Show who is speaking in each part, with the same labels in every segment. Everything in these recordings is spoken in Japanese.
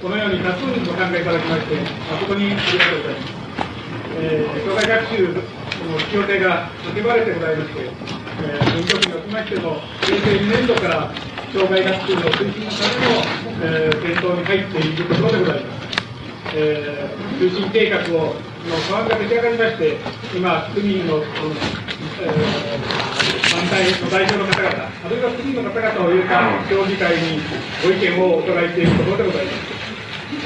Speaker 1: このように多数にご参加いただきまして、誠にありがとうございます。えー、障害学習の必要性が叫ばれてございまして、えー、文局におきましても、平成2年度から障害学習の推進のための、えー、検討に入っているところでございます。えー、推進計画をの法案が出来上がりまして、今、区民の、えー、反対の代表の方々、あるいは区民の方々を入れた協議会にご意見をお伺いしているところでございます。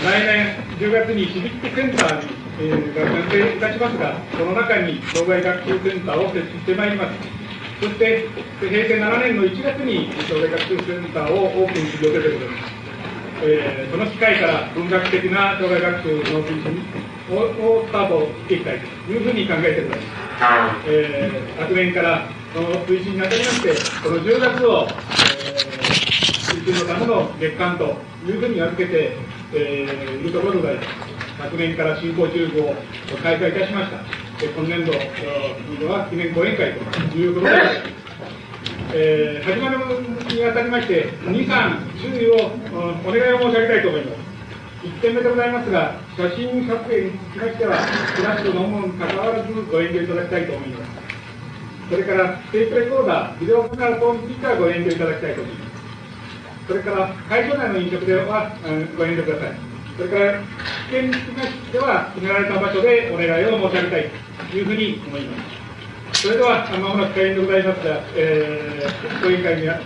Speaker 1: 来年10月にシビックセンターに、えー、が完成いたしますが、その中に障害学習センターを設置してまいります。そして、平成7年の1月に障害学習センターをオープンする予定でございます。えー、その機会から文学的な障害学習の推進をスタートしていきたいというふうに考えております。えー、昨年からその推進にあたりまして、この10月を、えー、推進のための月間というふうに預けて、えー、いるところで。昨年から進行中を開催いたしました。今年度は記念講演会ということでございます。えー、始まるにあたりまして、2、3、注意をお願いを申し上げたいと思います。1点目でございますが、写真撮影につきましては、フラッシュのもにかかわらずご遠慮いただきたいと思います。それから、テープレコーダー、ビデオカメラ等についてはご遠慮いただきたいと思います。それから、会場内の飲食では、うん、ご遠慮ください。それから、危険につきましては、決められた場所でお願いを申し上げたいというふうに思います。それでは、まもなく開演でございますが、えー、講演会には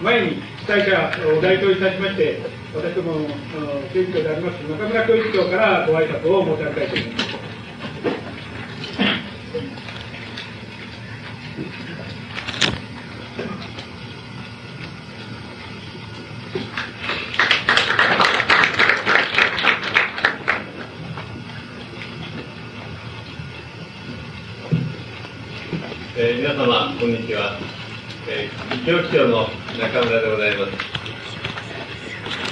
Speaker 1: 前に主催者を代表いたしまして、私どもの警視庁であります中村教育長からご挨拶を申し上げたいと思います。
Speaker 2: えー、皆様、こんにちは。えー、教師長の中村でございます。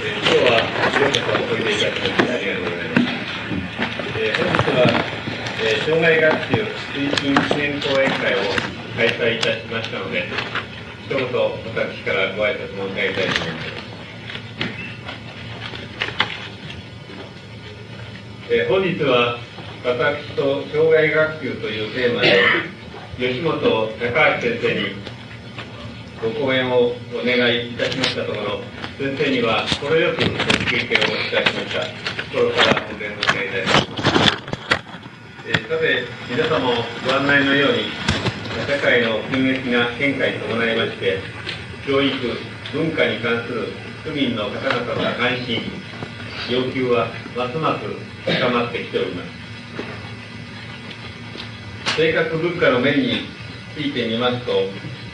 Speaker 2: えー、今日はようこそおいでいただきましてありがとうございます。えー、本日は、えー、障害学習推進記念講演会を開催いたしましたので、一言私からご挨拶申し上げたいと思います。えー、本日は私と障害学習というテーマで吉本高橋先生にご講演をお願いいたしましたところ、先生には心よくご経験をお伝えしました。心からお礼申し上げたいと思います。え、さて、皆様ご案内のように、社会の急激な変化に伴いまして、教育、文化に関する区民の方々の関心、要求はますます高まってきております。生活物価の面についてみますと、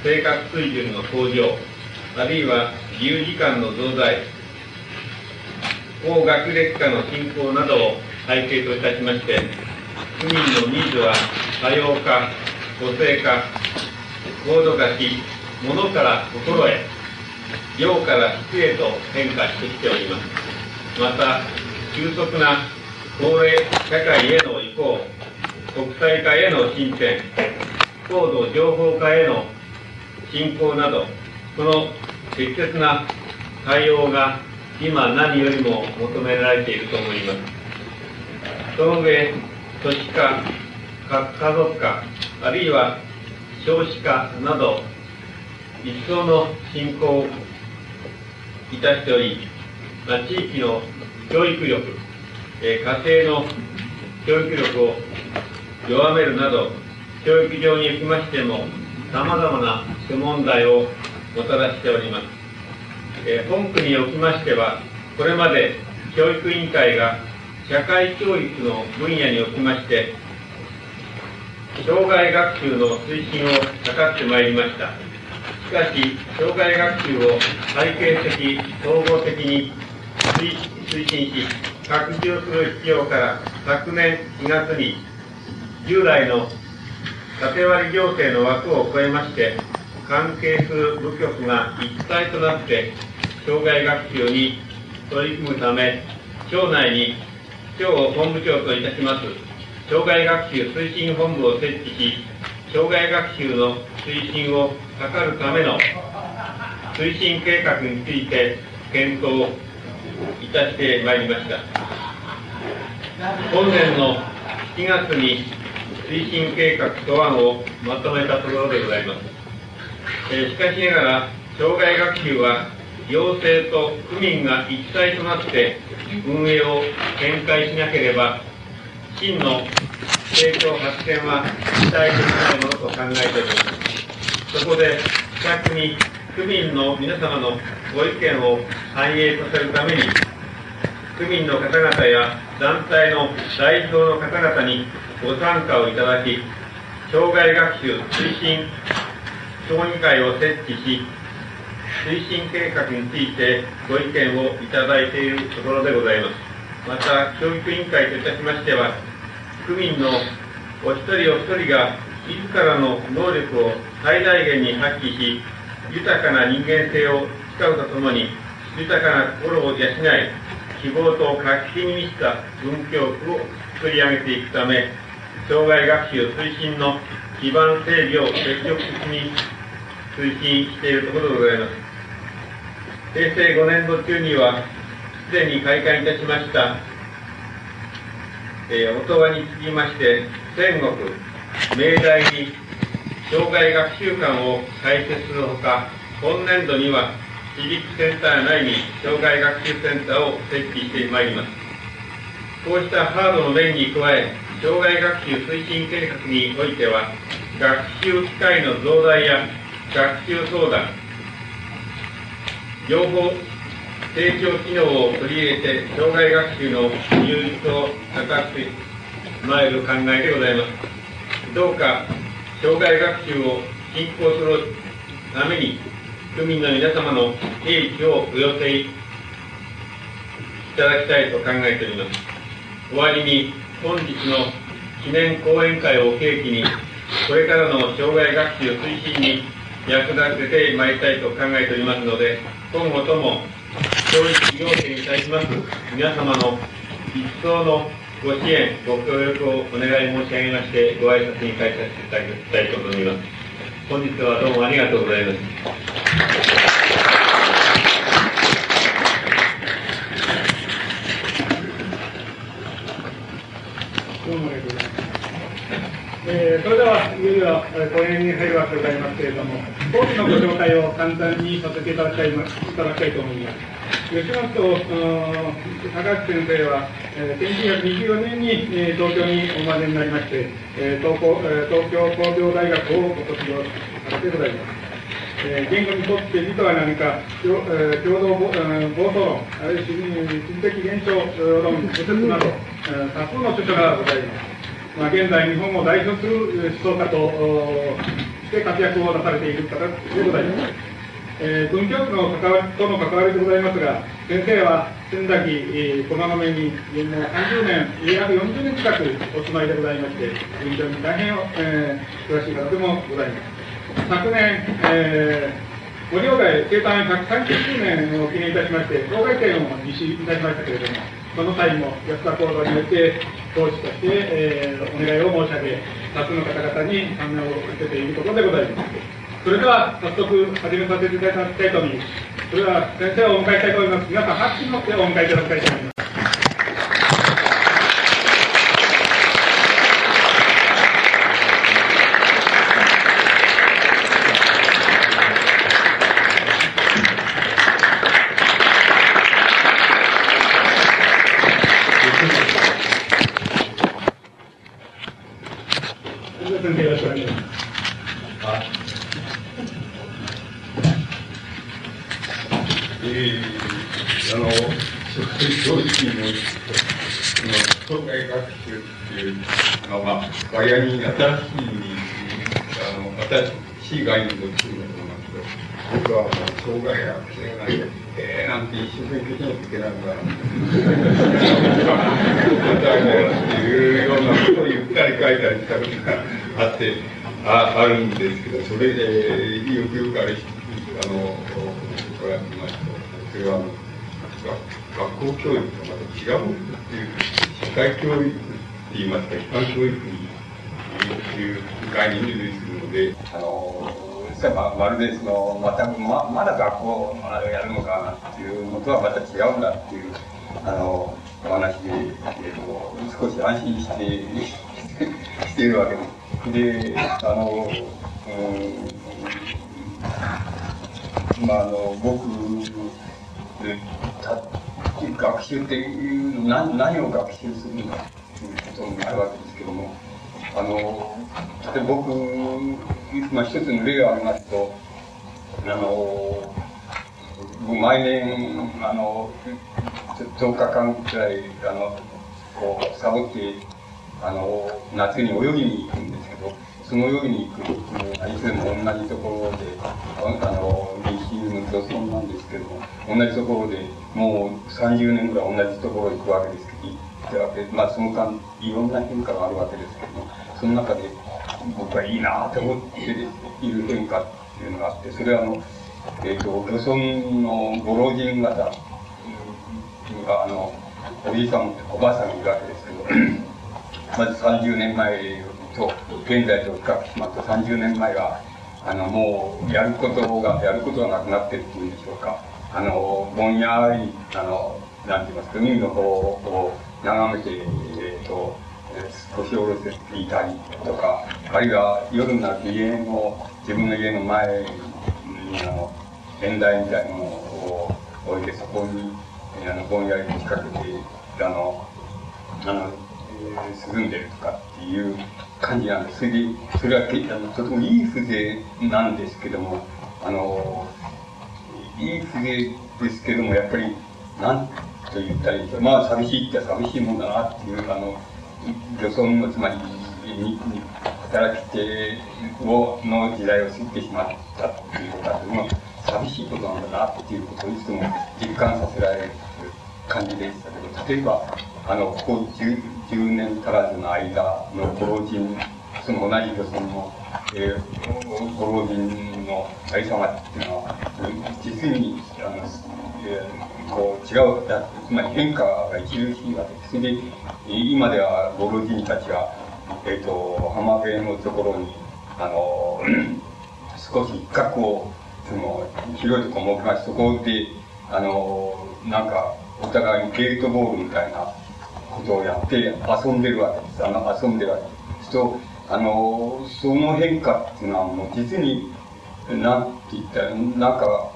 Speaker 2: 生活水準の向上、あるいは自由時間の増大、高学歴化の進行などを背景といたしまして、区民のニーズは多様化、個性化、高度化し、物から心へ、量から質へと変化してきております。また、急速な高齢社会への移行、国際化への進展、高度情報化への進行など、その適切な対応が今何よりも求められていると思います。その上、都市化、核家族化、あるいは少子化など、一層の進行をいたしており、まあ、地域の教育力、え家庭の教育力を弱めるなど、教育上におきましても、様々な諸問題をもたらしております。えー、本区におきましては、これまで教育委員会が社会教育の分野におきまして、障害学習の推進を図ってまいりました。しかし、障害学習を体系的、総合的に推進し、拡充する必要から昨年4月に従来の縦割り行政の枠を超えまして、関係する部局が一体となって、障害学習に取り組むため、町内に町を本部長といたします、障害学習推進本部を設置し、障害学習の推進を図るための推進計画について検討、いたしてまいりました。本年の7月に推進計画素案をまとめたところでございます、えー、しかしながら障害学習は行政と区民が一体となって運営を展開しなければ真の成長発展は期待できないものと考えております。そこで近くに区民の皆様のご意見を反映させるために区民の方々や団体の代表の方々にご参加をいただき障害学習推進協議会を設置し推進計画についてご意見をいただいているところでございます。また教育委員会といたしましては区民のお一人お一人が自らの能力を最大限に発揮し豊かな人間性を使うとともに豊かな心を養い希望と活気に満ちた文教区を作り上げていくため障害学習推進の基盤整備を積極的に推進しているところでございます。平成5年度中にはすでに開館いたしましたえー、音羽につきまして天国明大に障害学習館を開設するほか今年度にはシビックセンター内に障害学習センターを設置してまいります。こうしたハードの面に加え障害学習推進計画においては学習機会の増大や学習相談情報提供機能を取り入れて障害学習の充実を高くまいる考えでございます。どうか障害学習を進行するために区民の皆様の英知をお寄せいただきたいと考えております。終わりに本日の記念講演会を契機にこれからの障害学習推進に役立ててまいりたいと考えておりますので今後とも教育行政に対します皆様の一層のご支援、ご協力をお願い申し上げまして、ご挨拶に返させていただきたいと思います。本日はどうもありがとうございます。
Speaker 1: どうもありがとうございます。えー、それでは、いよいよ講演に入るわけでございますけれども、講師のご紹介を簡単にさせていただきたいいただきたいと思います。吉本高橋先生は、えー、1924年に、えー、東京にお生まれになりまして、えー、東えー、東京工業大学をご卒業されてございます。えー、言語にとって実は何か、共,、同暴走論、あるいは地理的現象論、諸説など、多数の著書がございます。まあ、現在、日本を代表する思想家として活躍をなされている方でございます。えー、文教区の関わとの関わりでございますが、先生は仙崎、えー、駒込にもう30年、約40年近くお住まいでございまして、文教に大変、えー、詳しい方でもございます。昨年、えー、森鴎外生誕130周年を記念いたしまして、鴎外展を実施いたしましたけれども、この際も安田講座において、講師として、えー、お願いを申し上げ、多数の方々に参加を受けているところでございます。それでは早速始めさせていただきたいと思います。それでは先生をお迎えしたいと思います。皆さん拍手に乗ってお迎えいただきたいと思います。
Speaker 3: に新しい、あ
Speaker 4: の、新しい概念を作るんだと思いますけど、僕はもう、障害や不正が、えー、なんて一生懸命につけないがら、っていうようなことを言ったり書いたりしたことが
Speaker 3: あって、ああるんですけど、それで、よくよくあれ、あの、これは、まあ、それは、学校教育とまた違うっていう、社会教育って言いますか、一般教育にいう概念に類するので、あの、
Speaker 4: ままるでそのまたままだ学校あれをやるのかなっていうのとはまた違うんだっていうあのお話で、えーと、少し安心してしているわけです。であの、うん、まああの僕た学習っていう何何を学習するのかということになるわけですけどもあの例えば僕、まあ、一つの例を挙げますとあの毎年あの10日間くらいあのこうサボってあの夏に泳ぎに行くんですけどその泳ぎに行くいつでも同じところであの練習の漁村なんですけども同じところでもう30年ぐらい同じところに行くわけですけどまあその間いろんな変化があるわけですけどもその中で僕はいいなと思っている変化っていうのがあってそれはあの、えーと、漁村のご老人方があのおじいさんおばあさんがいるわけですけどまず30年前と現在と比較しますと30年前はあのもうやることがやることがなくなってるっていうんでしょうか。あのぼんやりあのなんて言いますか海の方を眺めて、えーと腰を下ろしていたりとかあるいは夜になると家の自分の家の前にあの縁台みたいなものを置いてそこにあのぼんやりと仕掛けてあのあの、えー、涼んでるとかっていう感じなんです。それでそれはあのとてもいい風情なんですけどもあのいい風情ですけどもやっぱりなんと言ったらいいでしょうまあ寂しいって寂しいもんだなっていうあの漁村のつまり働き手をの時代を過ぎてしまったっていうことは寂しいことなんだなっていうことをいつも実感させられる感じでしたけど例えばあのここ 10, 10年足らずの間のご老人その同じ漁村の、えー、ご老人のありさまっていうのは実にあの、えー、こう違うつまり変化が著しいわけです。で今ではご老人たちは、えっ、ー、と、浜辺のところに、あの、少し一角を、その、広いところを設けまして、そこで、あの、なんか、お互いにゲートボールみたいなことをやって遊んでるわけです。あの、遊んでるわけです。と、あの、その変化っていうのはもう実に、なんて言ったら、なんか、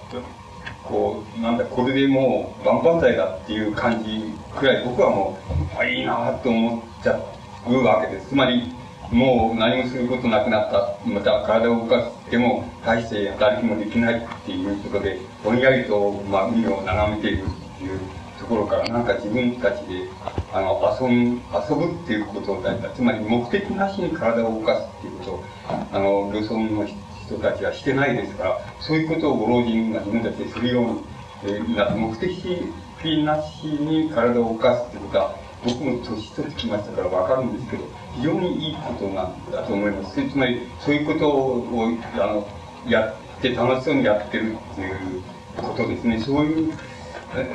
Speaker 4: こう、なんだ、これでもう万々歳だっていう感じくらい僕はもう、あいいなと思っちゃうわけです。つまり、もう何もすることなくなった。また体を動かしても大して働きもできないっていうことで、ぼんやりと、まあ、海を眺めているっていうところから、なんか自分たちで、あの、遊ぶ、遊ぶっていうことを大事つまり目的なしに体を動かすっていうことを、あの、漁村の人たちはしてないですから、そういうことをご老人が自分たちでするように、えー、な目的なしに体を動かすってことは、僕も年取ってきましたからわかるんですけど、非常にいいことなんだと思います。つまり、そういうことを、あの、やって楽しそうにやってるっていうことですね。そういう、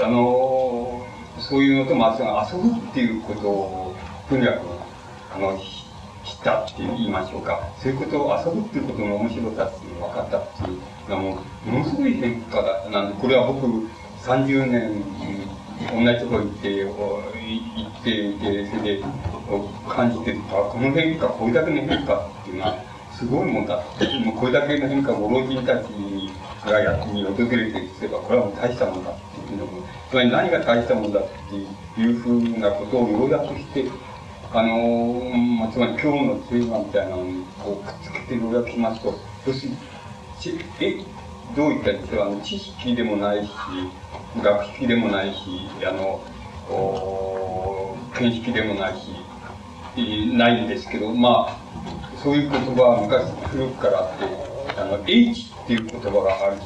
Speaker 4: あの、そういうのと、まあ、遊ぶっていうことを、とにかく、あの、したって言いましょうか。そういうことを遊ぶっていうことの面白さって分かったっていうのはもものすごい変化だなんでこれは僕30年同じところ行って行っていてそれで感じてこの変化これだけの変化っていうのはすごいもんだもうこれだけの変化ご老人たちがやに訪れてすればこれはもう大したもんだっていうのもつまり何が大したもんだっていうふうなことをようやくしてあのまあ、つまり今日のテーマみたいなのにこうくっつけてようやくしますと、要するに、え、どういったんでしょう、あの、知識でもないし、学識でもないし、あの、お見識でもないし、ないんですけど、まあ、そういう言葉は昔古くからあって、あの、H っていう言葉がある、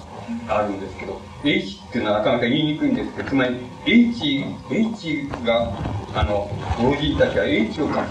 Speaker 4: あるんですけど、H っていうのはなかなか言いにくいんですけど、つまり H、H が、あの、老人たちは H を獲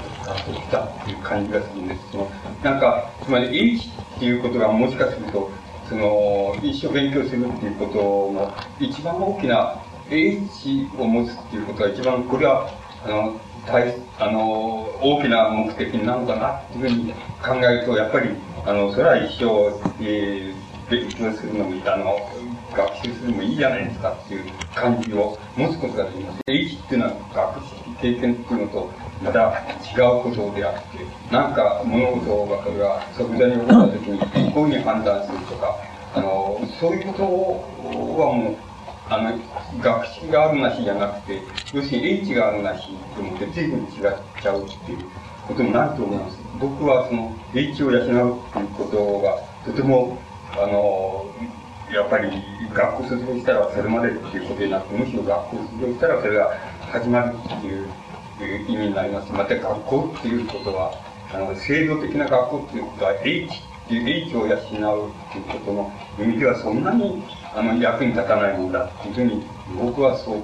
Speaker 4: 得したっていう感じがするんです。けど、なんか、つまり H っていうことがもしかすると、その、一生勉強するっていうことの一番大きな H を持つっていうことが一番、これは、あの、大あの大きな目的なのかなっていうふうに考えるとやっぱりあのそれは一生、えー、勉強するのもいい、あの、学習するのもいいじゃないですかっていう感じを持つことができます。H っていうのは学習経験っていうのと、また違うことであって、なんか物事が即座に起こった時に、こういうふうに判断するとか、あの、そういうことはもう、あの、学識があるなしじゃなくて、要するに H があるなしと思って随分違っちゃうっていうことになると思います。僕はその H を養うっていうことがとても、あの、やっぱり学校卒業したらそれまでっていうことになって、むしろ学校卒業したらそれが始まるっていう意味になります。また学校っていうことは、あの、制度的な学校っていうことは H っていう H を養うっていうことの意味ではそんなにあの役に立たないものだっていうふうに僕はそう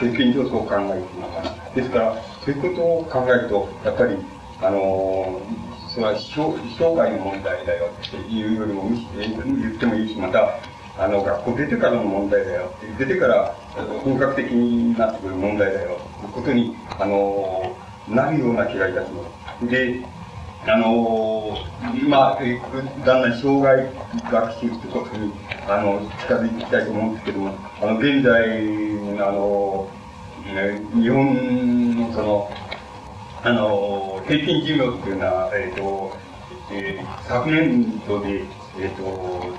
Speaker 4: 経験上そう考えていますですからそういうことを考えるとやっぱりあのそれは生涯の問題だよっていうよりも言ってもいいしまたあの学校出てからの問題だよ出てから本格的になってくる問題だよということにあのなるような気がいたします。であのー、まあ、だんだん障害学習ってことに、あの、近づいていきたいと思うんですけども、あの、現在、あの、日本のその、あの、平均寿命っていうのは、えっ、ー、と、えー、昨年度で、えっ、ー、と、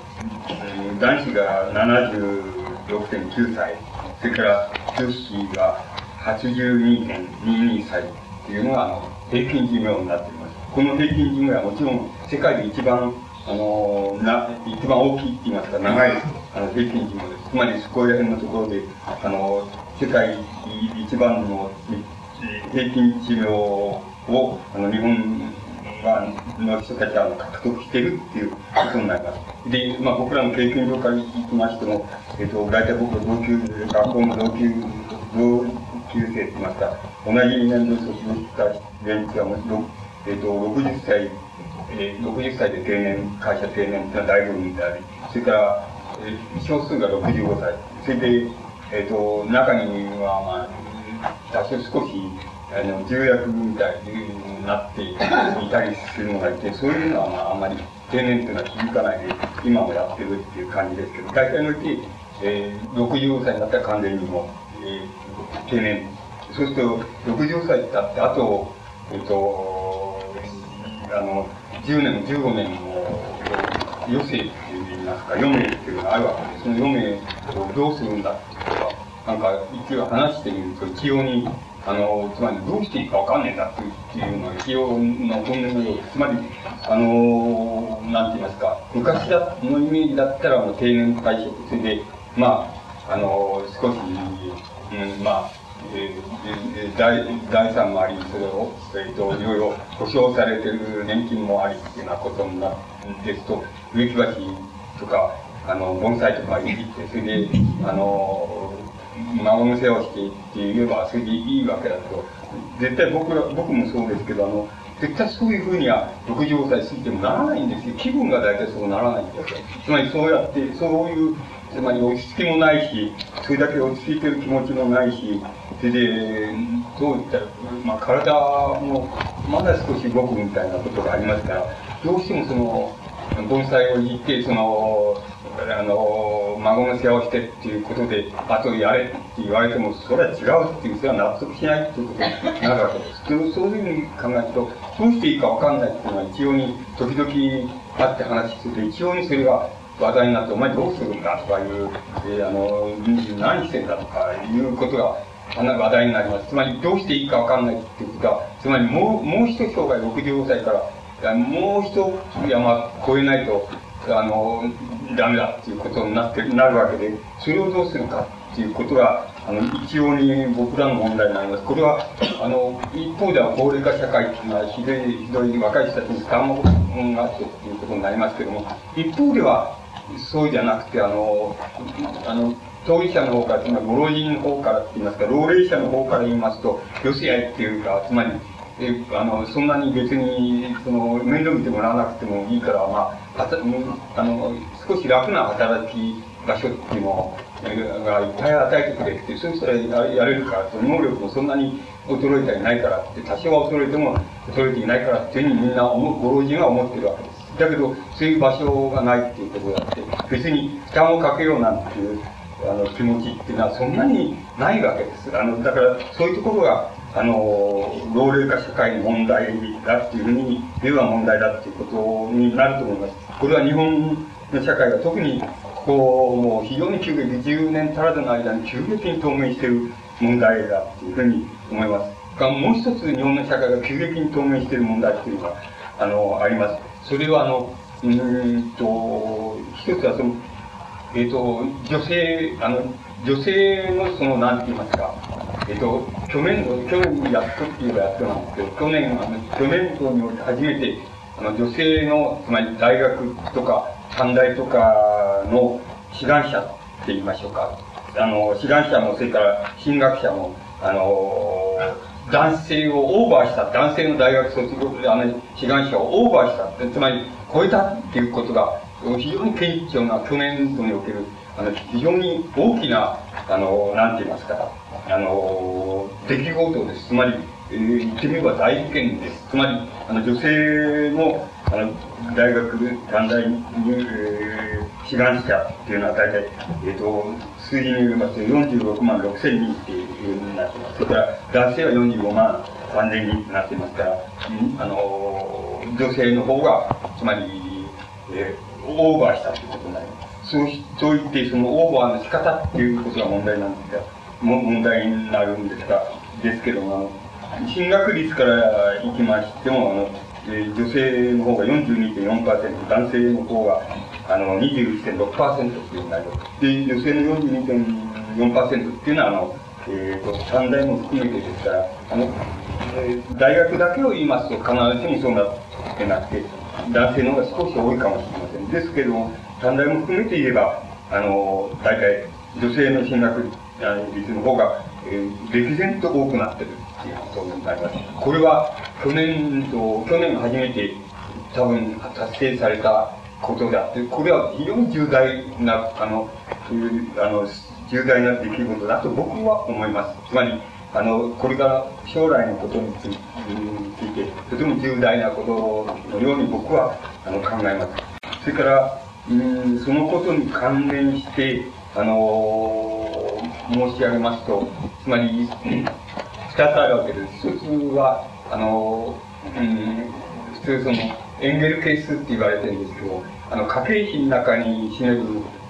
Speaker 4: 男子が76.9歳、それから女子が82.22歳っていうのが、あの、平均寿命になっています。この平均寿命はもちろん世界で一番、あのな、一番大きいって言いますか、長いあの平均寿命です。つまり、そこら辺のところで、あの、世界一番の平均寿命を、あの、日本がの人たちは獲得してるっていうことになります。で、まあ僕らの経験上からいきましても、えっ、ー、と、大体僕は同級、学校の同級、同級生って言いますか、同じ年度卒業した連中はもちろん、えっ、ー、と、60歳、えー、60歳で定年、会社定年ってのは大部分であり、それから、えー、少数が65歳。それで、えっ、ー、と、中には、まあ、多少少し、あの、重役みたいになっていたりするのがいて、そういうのは、まあ、あんまり定年っていうのは響かないで、今もやってるっていう感じですけど、大体のうち、えー、65歳になったら完全にもう、えー、定年。そうすると、60歳っって、あと、えっ、ー、と、あの、10年、15年の余生っていいますか、余命っていうのがあるわけで、その余命をどうするんだっていうことは、なんか一応話してみると、一応に、あの、つまりどうしていいかわかんねえんだっていうのは一応の本音のようで。つまり、あの、なんて言いますか、昔だのイメージだったらもう定年退職、それで、まあ、あの、少し、うん、まあ、えー、財財産もあり、それを、えーと、いろいろ保障されてる年金もありっていうようなことになですと、植木鉢とか、あの、盆栽とかいじって、それで、あの、孫の世話をしてって言えば、それでいいわけだけど、絶対僕ら、僕もそうですけど、あの、絶対そういうふうには65歳過ぎてもならないんですよ。気分が大体そうならないんですよ。つまりそうやって、そういうつまり落ち着きもないし、それだけ落ち着いてる気持ちもないし、それで、どういったら、まあ、体もまだ少し動くみたいなことがありますから、どうしてもその、盆栽をい。って、その、あの、孫の世話をしてってい。うことで、あとやれって言われても、それは違うってい。う、それは納得しない。ってい。うことになるわけです。そうい。うふうに考えると、どうしてい。い。かわかんない。ってい。うのは一応に、時々あって話すると、一応にそれが話題になって、お前どうするんだとかい。う、えー、あの、何してんだとかい。うことが、話題になります。つまり、どうしてい。い。かわかんない。ってい。うことは、つまりもう、もう一生涯65歳から、もう一山越えないと、あの、ダメだっていうことになって、なるわけで、それをどうするかっていうことが、あの、一応に僕らの問題になります。これは、あの、一方では高齢化社会っていうのは、ひどい、ひどい若い人たちに負担があってっていうことになりますけども、一方では、そうじゃなくて、あの、あの、当事者の方から、つまりご老人の方からって言いますか、老齢者の方から言いますと、よせやいっていうか、つまり、えあの、そんなに別に、その、面倒見てもらわなくてもいいから、まあ、あの、少し楽な働き場所っていうのがいっぱい与えてくれって、そうしたらやれるから、その能力もそんなに衰えていないからって、多少は衰えても衰えていないからっていうふうにみんな、ご老人は思ってるわけです。だけど、そういう場所がないっていうとことがあって、別に負担をかけようなんていう、あの、気持ちっていうのはそんなにないわけです。あの、だから、そういうところが、あの、老齢化社会の問題だっていうふうに、では問題だっていうことになると思います。これは日本の社会が特に、こう、もう非常に急激、10年足らずの間に急激に当面している問題だっていうふうに思います。がもう一つ日本の社会が急激に当面している問題っていうのが、あの、あります。それはあの、うんと、一つはその、えっ、ー、と、女性、あの、女性のその、なんて言いますか、えっ、と、去年、去年やっとっていうやっとなんですけど、去年、あの、去年度において初めて、あの、女性の、つまり大学とか、短大とかの志願者って言いましょうか。あの、志願者も、それから進学者も、あの、男性をオーバーした、男性の大学卒業、あの、志願者をオーバーした、つまり超えたっていうことが、非常に顕著な去年度における、あの、非常に大きな、あの、なんて言いますか、あの、出来事です。つまり、えー、言ってみれば大事件です。つまり、あの、女性の、あの、大学、短大に、えー、志願者っていうのは大体、えっ、ー、と、数字によりますと46万6千人っていうふうになってます。それから男性は45万3千人となってますから、あの、女性の方が、つまり、えー、オーバーしたということになります。そう、そう言って、そのオーバーの仕方っていうことが問題なんですが、も問題になるんですが、ですけども、あの、進学率からいきましても、あの、えー、女性の方が42.4%、男性の方があの、21.6%っていう内容。で、女性の42.4%っていうのは、あの、えっ、ー、と、三大も含めてですから、あの、えー、大学だけを言いますと必ずしもそうなってなくて、男性の方が少し多いかもしれません。ですけども、三大も含めて言えば、あの、大体、女性の進学率の方が、えー、歴然と多くなってるっていうことになります。これは、去年と、去年初めて多分達成されたことであって、これは非常に重大な、あの、あの、重大な出来事だと僕は思います。つまり、あの、これから将来のことについて、とても重大なことのように僕はあの考えます。それから、うん、そのことに関連して、あのー、申し上げますと、つまり、二つあるわけです。一つは、あのー、うん、普通その、エンゲル係数って言われてるんですけど、あの、家計費の中に占める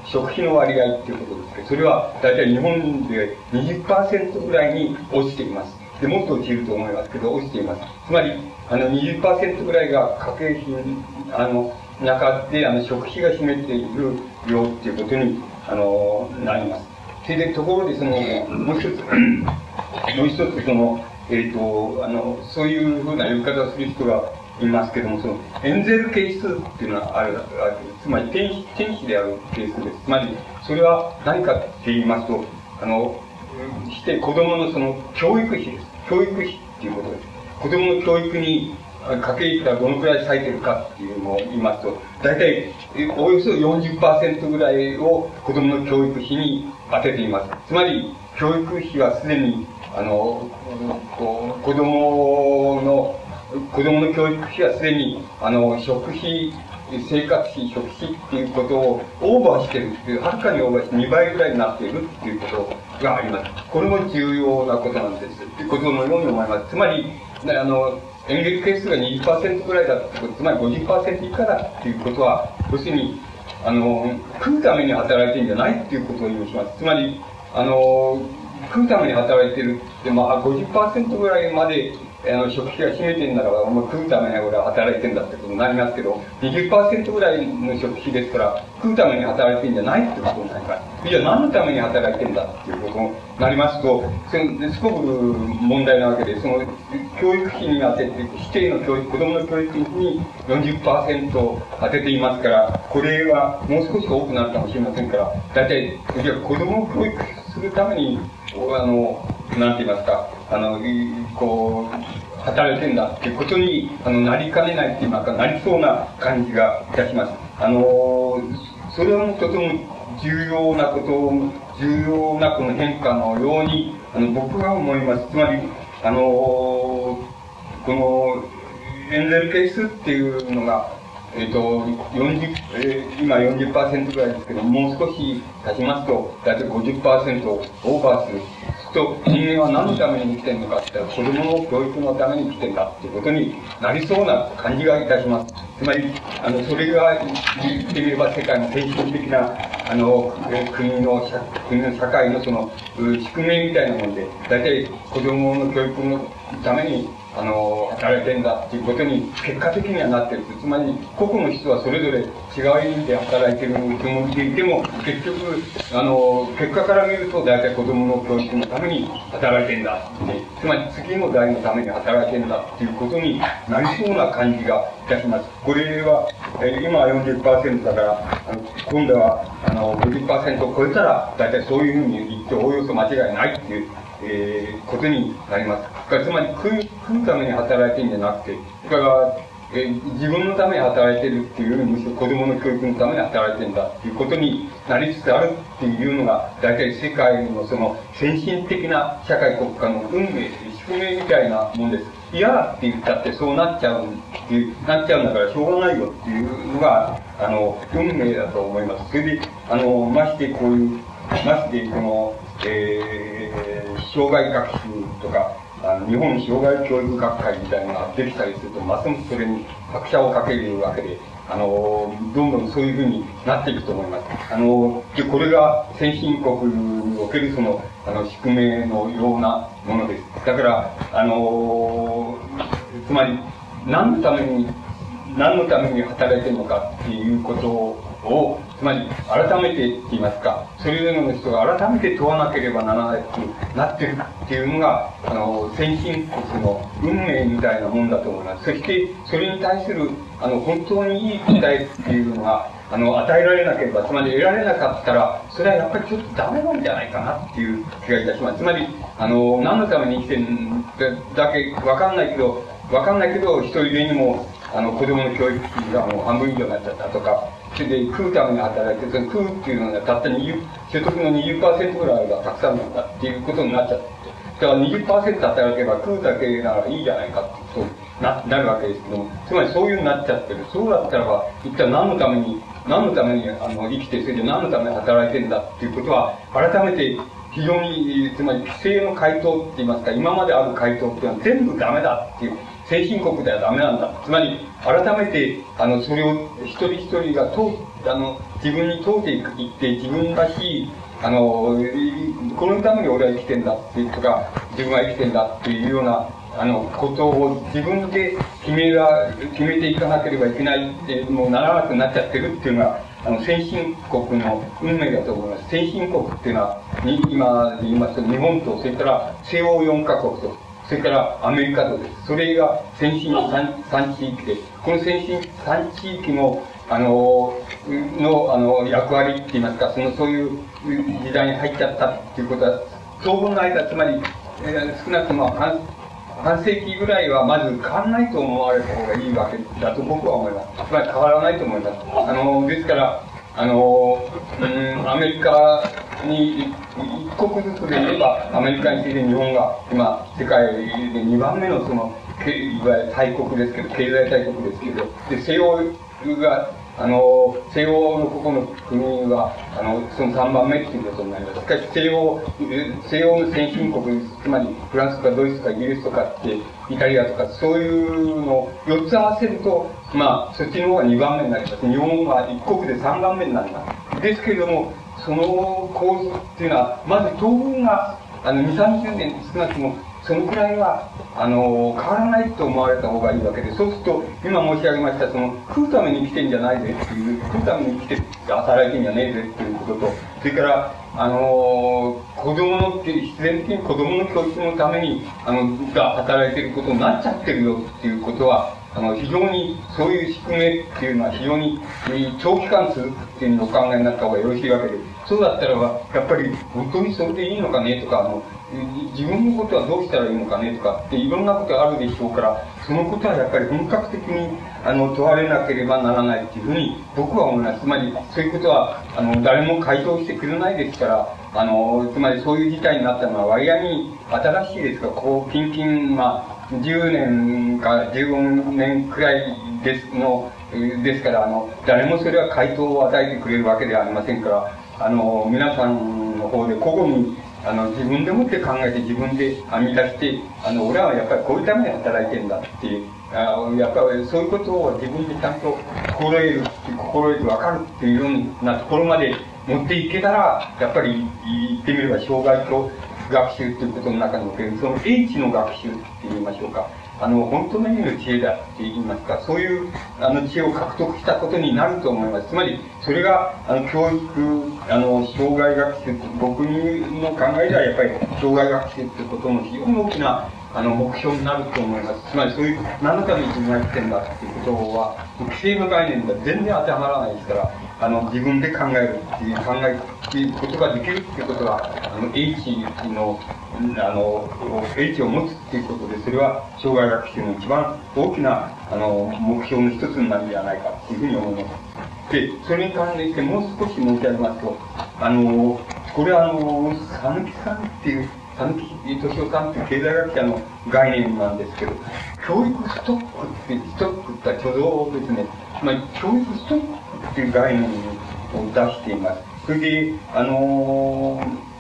Speaker 4: 食費の割合っていうことですけど、それは大体日本で20%ぐらいに落ちています。で、もっと落ちると思いますけど、落ちています。つまり、あの20%ぐらいが家計費、あの、中で、あの、食費が占めている量っていうことに、あの、なります。それで、ところで、その、もう一つ、もう一つ、その、えっ、ー、と、あの、そういうふうな呼び方をする人がいますけども、その、エンゼル係数っていうのはあるわけです。つまり天使、天使である係数です。つまり、それは何かって言いますと、あの、して子供のその教育費です。教育費っていうことです。子供の教育に家計費がどのくらい割いてるかっていうのを言いますと、大体、およそ40%ぐらいを子供の教育費に当てています。つまり、教育費はすでに、あの、子供の子供の教育費はすでに、あの、食費、生活費、食費っていうことをオーバーしてるっていう、はるかにオーバーして2倍ぐらいになっているっていうことがあります。これも重要なことなんです。っていうことのように思います。つまり、あの、演劇係数が20%ぐらいだってこと、つまり50%以下だっていうことは、要するに、あの、食うために働いてるんじゃないっていうことを言います。つまり、あの、食うために働いてるって、まあ50%ぐらいまであの、食費が占めてんなら、もう食うために俺は働いてるんだってことになりますけど、20%ぐらいの食費ですから、食うために働いてるんじゃないってことになります。じゃあ何のために働いてんだっていうことになりますと、そのすごく問題なわけで、その、教育費に当てて、指定の教育、子供の教育費に40%当てていますから、これはもう少し多くなるかもしれませんから、大体、じゃあ子供を教育するために、あの、なんて言いますか、あの、こう、働いてんだっていうことに、あの、なりかねないっていますか、なりそうな感じがいたします。あの、それはもとても重要なこと、重要なこの変化のように、あの、僕は思います。つまり、あの、この、エンゼル係数っていうのが、えっ、と、40、えー、今40%ぐらいですけど、もう少し経ちますと、だいたい50%オーバーする。と、人間は何のために生きてるのかって言ったら、子供の教育のために生きてるんだっていうことになりそうな感じがいたします。つまり、あの、それが言ってみれば世界の精神的な、あの、国の、国の社会のその、宿命みたいなもんで、大体子供の教育のためにあの、働いてんだっていうことに結果的にはなってる。つまり、個々の人はそれぞれ違う意味で働いてるつもりでいても、結局、あの、結果から見ると大体子供の教育のために働いてんだって、つまり次の代のために働いてんだっていうことになりそうな感じがいたします。これは、え今は40%だから、あの今度はあの50%を超えたら、大体そういうふうに言っておおよそ間違いないっていうえー、ことになります。つまり食う、食うために働いてるんじゃなくて、だから、えー、自分のために働いてるっていうよりむしろ子供の教育のために働いてるんだっていうことになりつつあるっていうのが、大体世界のその先進的な社会国家の運命、宿命みたいなもんです。嫌だって言ったってそうなっちゃうっていう、なっちゃうんだからしょうがないよっていうのが、あの、運命だと思います。それで、あの、ましてこういう、ましてこの、えー、障害学習とか、あの日本障害教育学会みたいなのができたりすると、ますますそれに拍車をかけるわけで、あの、どんどんそういうふうになっていくと思います。あの、で、これが先進国におけるその、あの、宿命のようなものです。だから、あの、つまり、何のために、何のために働いてるのかっていうことを、つまり、改めてって言いますか、それぞれの人が改めて問わなければならないってなってるっていうのが、あの、先進国の運命みたいなもんだと思います。そして、それに対する、あの、本当にいい答えっていうのが、あの、与えられなければ、つまり得られなかったら、それはやっぱりちょっとダメなんじゃないかなっていう気がいたします。つまり、あの、何のために生きてるんだけわかんないけど、わかんないけど、一人でにも、あの、子供の教育費がもう半分以上になっちゃったとか、それで食うために働いて、その食うっていうのがたった20、所得の20%ぐらいがたくさんなんだっていうことになっちゃって、だから20%働けば食うだけならいいじゃないかってことななるわけですけども、つまりそういうになっちゃってる。そうだったらば、一体何のために、何のためにあの生きて、それで何のために働いてんだっていうことは、改めて非常に、つまり規制の回答って言いますか、今まである回答っていうのは全部ダメだっていう。先進国ではダメなんだ。つまり、改めて、あの、それを一人一人が通あの、自分に問うていって、自分らしい、あの、このために俺は生きてんだっていうとか、自分は生きてんだっていうような、あの、ことを自分で決めが、決めていかなければいけないって、もうならなくなっちゃってるっていうのが、あの、先進国の運命だと思います。先進国っていうのは、に今で言いますと、日本と、それから西欧4カ国と、それからアメリカとです。それが先進 3, 3地域で、この先進3地域の、あの、の、あの、役割って言いますか、その、そういう時代に入っちゃったっていうことは、当分の間、つまり、えー、少なくとも半、半世紀ぐらいはまず変わらないと思われた方がいいわけだと僕は思います。つまり変わらないと思います。あの、ですから、あの、うん、アメリカに、一国ずつで言えば、アメリカについて日本が今、世界で2番目のその、いわゆる大国ですけど、経済大国ですけど、で、西欧があの、西欧のここの国は、あの、その3番目っていうことになります。しかし、西欧、西欧の先進国、つまり、フランスとかドイツとかイギリスとかって、イタリアとか、そういうのを4つ合わせると、まあ、そっちの方が2番目になります。日本は1国で3番目になります。ですけれども、その構図っていうのは、まず東軍が、あの、2、30年少なくともそのくらいは、あの、変わらないと思われた方がいいわけで、そうすると、今申し上げました、その、食うために生きてんじゃないぜっていう、食うために生きて、働いてんじゃねえぜっていうことと、それから、あの、子供の、必然的に子供の教育のために、あの、が働いてることになっちゃってるよっていうことは、あの、非常に、そういう宿命っていうのは非常に、長期間続くっていうのをお考えになった方がよろしいわけで、そうだったらば、やっぱり、本当にそれでいいのかねとか、あの、自分のことはどうしたらいいのかねとかっていろんなことあるでしょうから、そのことはやっぱり本格的にあの問われなければならないっていうふうに僕は思います。つまり、そういうことは、あの、誰も回答してくれないですから、あの、つまりそういう事態になったのは割合に新しいですが、こう、近々、まあ、10年か15年くらいですの、ですから、あの、誰もそれは回答を与えてくれるわけではありませんから、あの、皆さんの方で個々に、あの、自分でもって考えて自分で編み出して、あの、俺はやっぱりこういうために働いてんだっていう、あやっぱりそういうことを自分でちゃんと心得る、心得て分かるっていうようなところまで持っていけたら、やっぱり言ってみれば障害と学習ということの中における、その英知の学習って言いましょうか。あの、本当の意味の知恵だって言いますか、そういう、あの、知恵を獲得したことになると思います。つまり、それが、あの、教育、あの、障害学習、僕の考えでは、やっぱり、障害学習ってことの非常に大きな、あの、目標になると思います。つまり、そういう、何のために自分がやってんだっていうことは、規制の概念では全然当てはまらないですから、あの、自分で考えるっていう、考えっていうことができるっていうことは、あの、H の、あの、H を持つっていうことで、それは、障害学習の一番大きな、あの、目標の一つになるんじゃないかっていうふうに思います。で、それに関連してもう少し申し上げますと、あの、これはあの、佐抜さんっていう、佐抜敏夫さんっていう経済学者の概念なんですけど、教育ストックって、ストックって貯蔵ですね。まあ、教育ストックっていう概念を出しています。それで、あのー、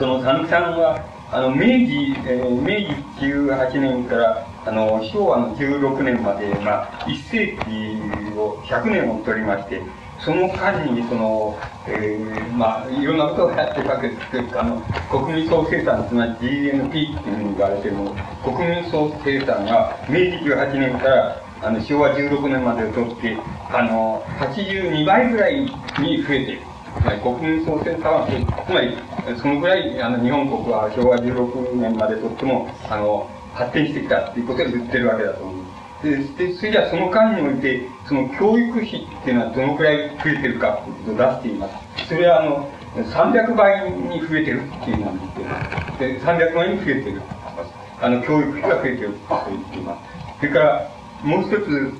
Speaker 4: その佐野さんは、あの、明治、えー、明治18年から、あの、昭和の16年まで、まあ、1世紀を、100年を取りまして、その間に、その、えー、まあ、いろんなことをやってるわけですけど、あの、国民総生産、つまり GNP っていうふうに言われてる、国民総生産が明治18年からあの、昭和16年までをとって、あの、82倍ぐらいに増えてる。つまり国民総生産は、つまり、そのぐらい、あの、日本国は昭和16年までとっても、あの、発展してきたっていうことを言ってるわけだと思う。で、でそれじゃその間において、その教育費っていうのはどのくらい増えてるかっていうことを出しています。それはあの、300倍に増えてるっていうのを言っています。で、300倍に増えてる。あの、教育費が増えてると言っています。それから、もう一つ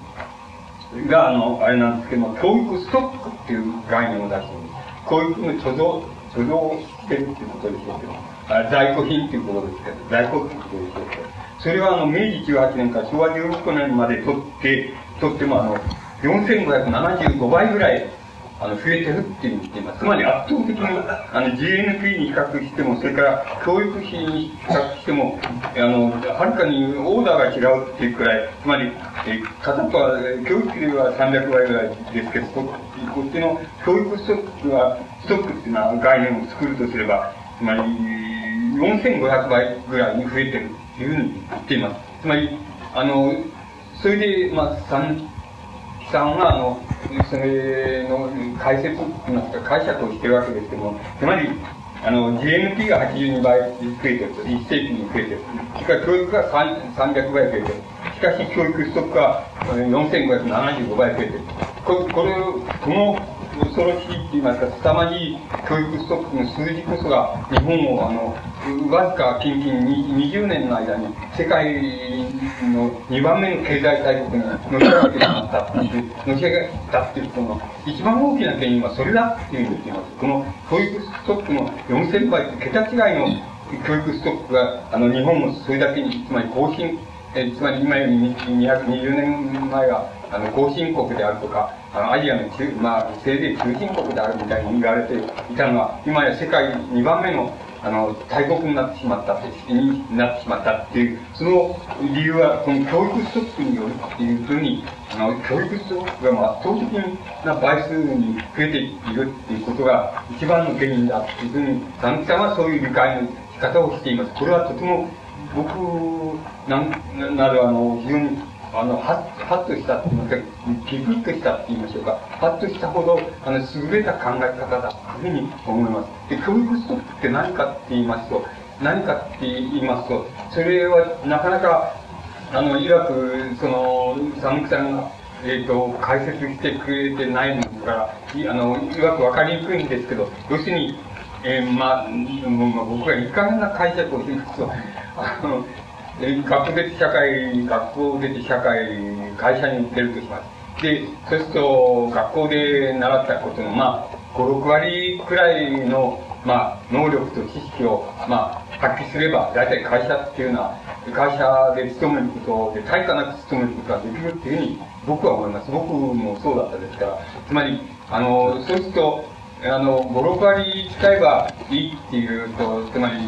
Speaker 4: が、あの、あれなんですけども、教育ストックっていう概念を出してますこういうふうに貯蔵、貯蔵してるっていうことでしょうけど、あ在庫品っていうことですけど、在庫っていうことでしょうけど、それはあの、明治18年から昭和16年まで取って、取ってもあの、4575倍ぐらいあの、増えてるって言っています。つまり圧倒的に、あの、GNP に比較しても、それから教育費に比較しても、あの、はるかにオーダーが違うっていうくらい、つまり、え片っぽは、教育費は300倍ぐらいですけど、こっちの教育ストックは、ストックっていうのは概念を作るとすれば、つまり、4500倍ぐらいに増えてるっていうふうに言っています。つまり、あの、それで、まあ、さんは、あの、それの解説といいますか、解釈をしてるわけですけども、つまり、あの、GNP が82倍増えてると、1世紀に増えてる。しかし教育が300倍増えてる。しかし教育ストックが4575倍増えてる。ここれ、この恐ろしいって言いますか、凄まじい教育ストックの数字こそが、日本を、あの、わずか近々20年の間に、世界の2番目の経済大国に乗り上げてしまったって、乗り上げたっていうこの、一番大きな原因はそれだっていうふうに言っています。この教育ストックの4000倍って、桁違いの教育ストックが、あの、日本もそれだけに、つまり更新、えつまり今より220年前は、あの、後進国であるとか、あの、アジアの中、まあ、せいぜい中心国であるみたいに言われていたのは、今や世界2番目の、あの、大国になってしまったになってしまったっていう、その理由は、この教育ストックによるっていうふうに、あの、教育ストックが圧倒的な倍数に増えているっていうことが一番の原因だっていうふうに、さんさんはそういう理解の仕方をしています。これはとても、僕なんなどあの、非常にあの、ははっとしたって言いますか、ピクッとしたって言いましょうか、はっとしたほど、あの、優れた考え方だというふうに思います。で、教育ストックって何かって言いますと、何かって言いますと、それはなかなか、あの、いわく、その、寒さんが、えっ、ー、と、解説してくれてないのから、あの、いわくわかりにくいんですけど、要するに、えー、まあ、僕がいかがな解釈をしますと、あの、学出社会、学校出て社会、会社に出るとします。で、そうすると、学校で習ったことの、まあ、5、6割くらいの、まあ、能力と知識を、まあ、発揮すれば、大体会社っていうのは、会社で勤めることで、対価なく勤めることができるっていうふうに僕は思います。僕もそうだったですから、つまり、あの、そうすると、あの、5、6割使えばいいっていうと、つまり、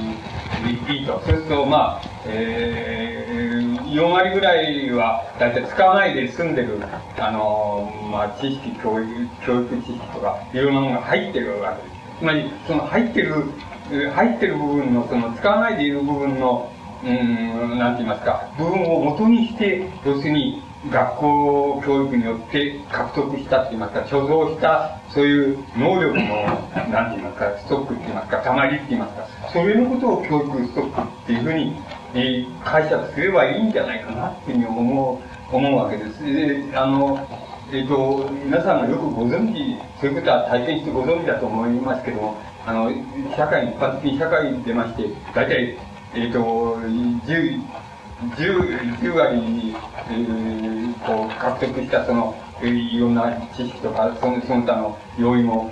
Speaker 4: いいと。そうすると、まあ、えー、4割ぐらいは、だいたい使わないで済んでる、あの、まあ、知識、教育、教育知識とか、いろんなものが入ってるわけです。つまり、その入ってる、入ってる部分の、その使わないでいる部分の、うん、なんて言いますか、部分を元にして、要するに、学校教育によって獲得したって言いますか、貯蔵した、そういう能力の、なんて言いますか、ストックって言いますか、たまりって言いますか、それのことを教育ストックっていうふうに、えー、解釈すればいいんじゃないかなっていうふうに思う、思うわけです。で、あの、えっ、ー、と、皆さんがよくご存知、そういうことは体験してご存知だと思いますけど、あの、社会、一般的に社会に出まして、大体、えっ、ー、と、10、10, 10割、えー、こう獲得したその、えー、いろんな知識とか、そのその他の要因を、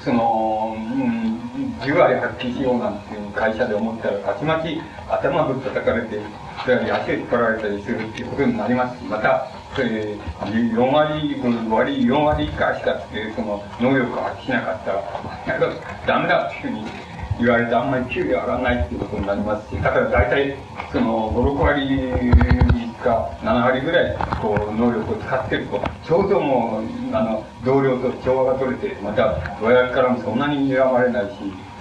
Speaker 4: その、うん、10割発揮しようなんていう会社で思ったら、たちまち頭ぶっ叩かれて、それ足を引っ張られたりするっていうことになりますし、また、えー、4割、5割、4割以下しかって、その能力を発揮しなかったら、ダメだっていうふうに言われてあんまり給料上がらないっていうことになりますし、だから大体、その、5、6割か7割ぐらい、こう、能力を使ってると、ちょうどもう、あの、同僚と調和が取れて、また、親からもそんなに睨まれないし、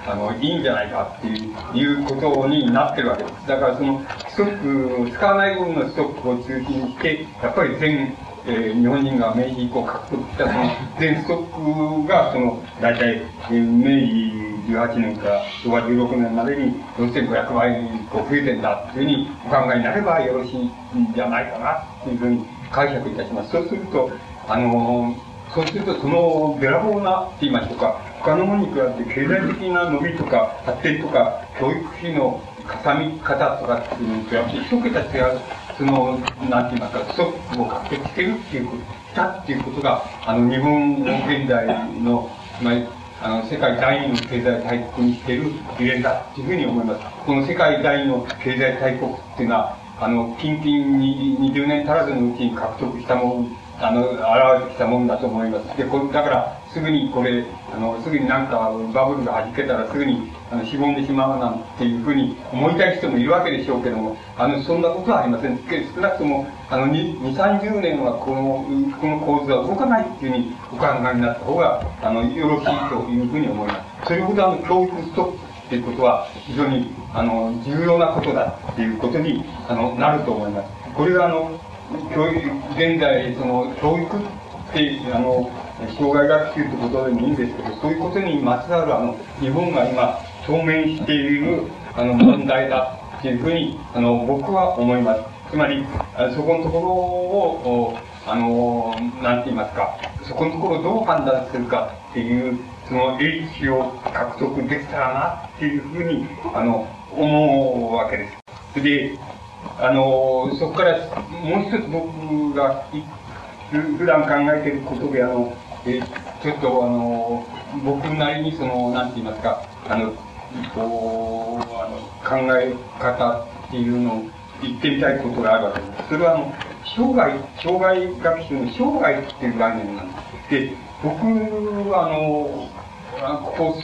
Speaker 4: あの、いいんじゃないかっていう、いうことになってるわけです。だからその、ストックを、使わない分のストックを中心にして、やっぱり全、えー、日本人が明治以降獲得したその全ストックが、その、大体、えー、明治18年から昭和16年までに4500倍こう増えてんだっていうふうにお考えになればよろしいんじゃないかなっていうふうに解釈いたします。そうすると、あのそうするとそのべらぼうなって言いましょうか、他のものに比べて経済的な伸びとか発展とか教育費のかさみ方とかっていうのに比べて一桁違う、その、なんて言いますか、ストックを獲得してるっていうこと、したっていうことが、あの、日本現在の、まり、あの、世界第二の経済大国にしているゆえんだっていうふうに思います。この世界第二の経済大国っていうのは、あの、近々に20年足らずのうちに獲得したもの、あの、現れてきたものだと思います。で、これ、だから、すぐにこれ、あの、すぐになんかバブルが弾けたらすぐに、あの、しぼんでしまうなんていうふうに思いたい人もいるわけでしょうけども、あの、そんなことはありません。少なくとも、あの、2、30年はこの、この構図は動かないっていうふうにお考えになった方が、あの、よろしいというふうに思います。それほどあの、教育ストップっていうことは、非常に、あの、重要なことだっていうことに、あの、なると思います。これはあの、教育、現在、その、教育って、あの、障害学習ってことでもいいんですけど、そういうことにまつわるあの、日本が今、当面している、あの、問題だっていうふうに、あの、僕は思います。つまり、そこのところを、あの、なんて言いますか、そこのところをどう判断するかっていう、その H を獲得できたらなっていうふうに、あの、思うわけです。で、あの、そこからもう一つ僕が普段考えていることで、あの、えちょっとあの、僕なりにその、なんて言いますか、あの、こう、あの、考え方っていうのを言ってみたいことがあるわけです。それはあの、生涯、生涯学習の生涯っていう概念なんです。で、僕はあの、ここ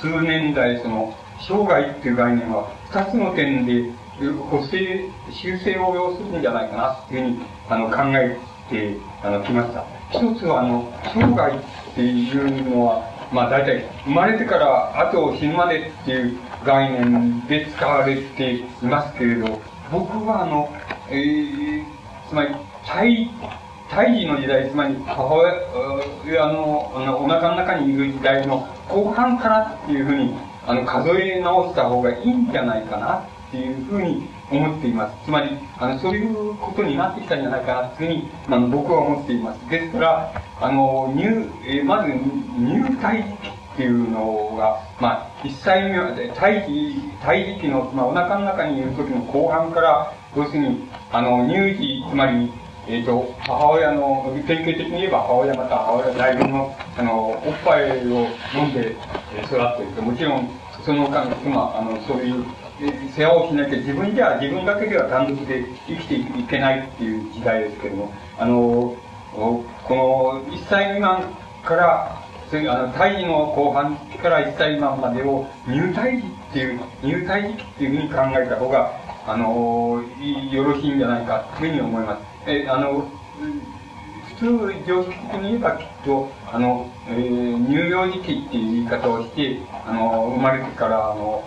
Speaker 4: 数年代、その、生涯っていう概念は二つの点で補正、修正を要するんじゃないかなっていうふうにあの考えてあのきました。一つは、あの、生涯っていうのは、まあ大体、生まれてから後死ぬまでっていう概念で使われていますけれど、僕はあの、えー、つまり、胎、胎児の時代、つまり母親のあのお腹の中にいる時代の後半からっていうふうに、あの、数え直した方がいいんじゃないかなっていうふうに思っています。つまり、あの、そういうことになってきたんじゃないかな、というふうに、あの、僕は思っています。ですから、あの、入、えまず、入胎時期っていうのが、まあ、一歳目は、胎児、胎児期の、まあ、お腹の中にいる時の後半から、要するに、あの、乳児、つまり、えっ、ー、と、母親の、典型的に言えば母親また母親大分の、あの、おっぱいを飲んで育っていると、もちろん、その間、まあ、あの、そういう、世話をしなきゃ自分では、自分だけでは単独で生きていけないっていう時代ですけども、あの、この1歳未満から、あの、胎児の後半から1歳未満までを入胎児っていう、入胎時期っていうふうに考えた方が、あの、よろしいんじゃないかというふうに思います。え、あの、普通、常識的に言えばきっと、あの、えー、乳幼児期っていう言い方をして、あの、生まれてから、あの、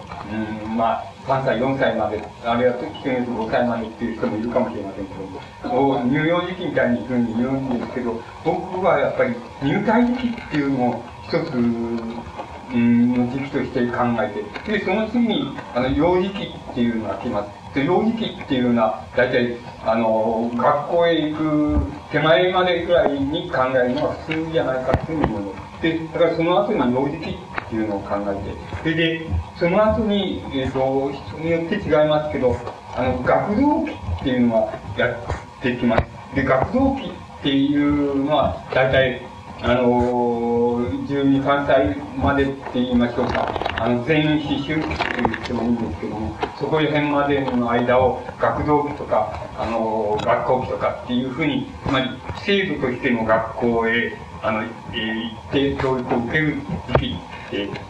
Speaker 4: うん、まあ、3歳、4歳まで、あるいは危険に5歳までっていう人もいるかもしれませんけど、乳幼児期みたいにふうに言うんですけど、僕はやっぱり入隊時期っていうのを一つ、うん、の時期として考えて、で、その次に、あの、幼児期っていうのが来ます。で、幼児期っていうのは、大体、あの、学校へ行く手前までぐらいに考えるのが普通じゃないかっていうふうに思います。で、だからその後に幼児期っていうのを考えて、それで、その後に、えっ、ー、と、人によって違いますけど、あの、学童期っていうのはやってきます。で、学童期っていうのは、大体、あのー、12、3歳までって言いましょうか。あの、全員思春期って言ってもいいんですけども、そこら辺までの間を学童期とか、あの、学校期とかっていうふうに、つまり、制度としての学校へ、あの、えー、行って教育を受ける時期、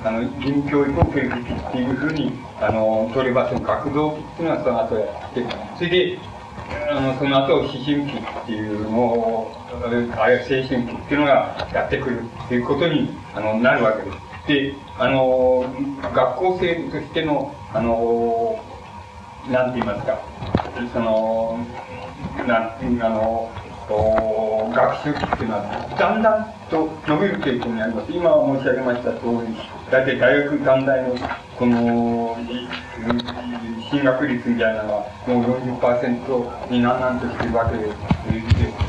Speaker 4: あの、義務教育を受ける時期っていうふうに、あの、取れば、その学童期っていうのはその後やって、それで、あの、その後、思春期っていうのを、あるいは青春期っていうのがやってくるっていうことに、あの、なるわけです。で、あの、学校制度としての、あの、なんて言いますか、その、なん、あの、学習期っていうのは、だんだんと伸びる傾向にあります。今申し上げました通り、大体大学短大の、この、進学率みたいなのは、もう40%になんなんとしてるわけで、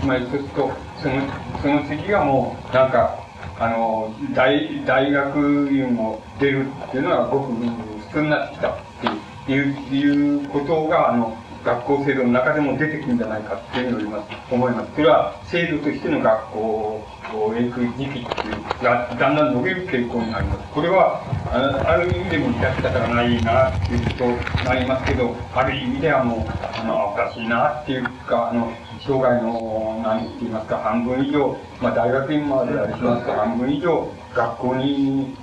Speaker 4: つまりそうすると、その、その次がもう、なんか、あの、大、大学院を出るっていうのはごく普通になってきたっていう、いうことが、あの、学校制度の中でも出てくるんじゃないかっていうふうに思います。それは制度としての学校へ行く時期っていうがだんだん伸びる傾向にあります。これはある意味でも致し方がないなっていうとなりますけど、ある意味ではもう、あの、おかしいなっていうか、あの、生涯の、何て言いますか、半分以上、まあ大学院までありますと半分以上、学校に、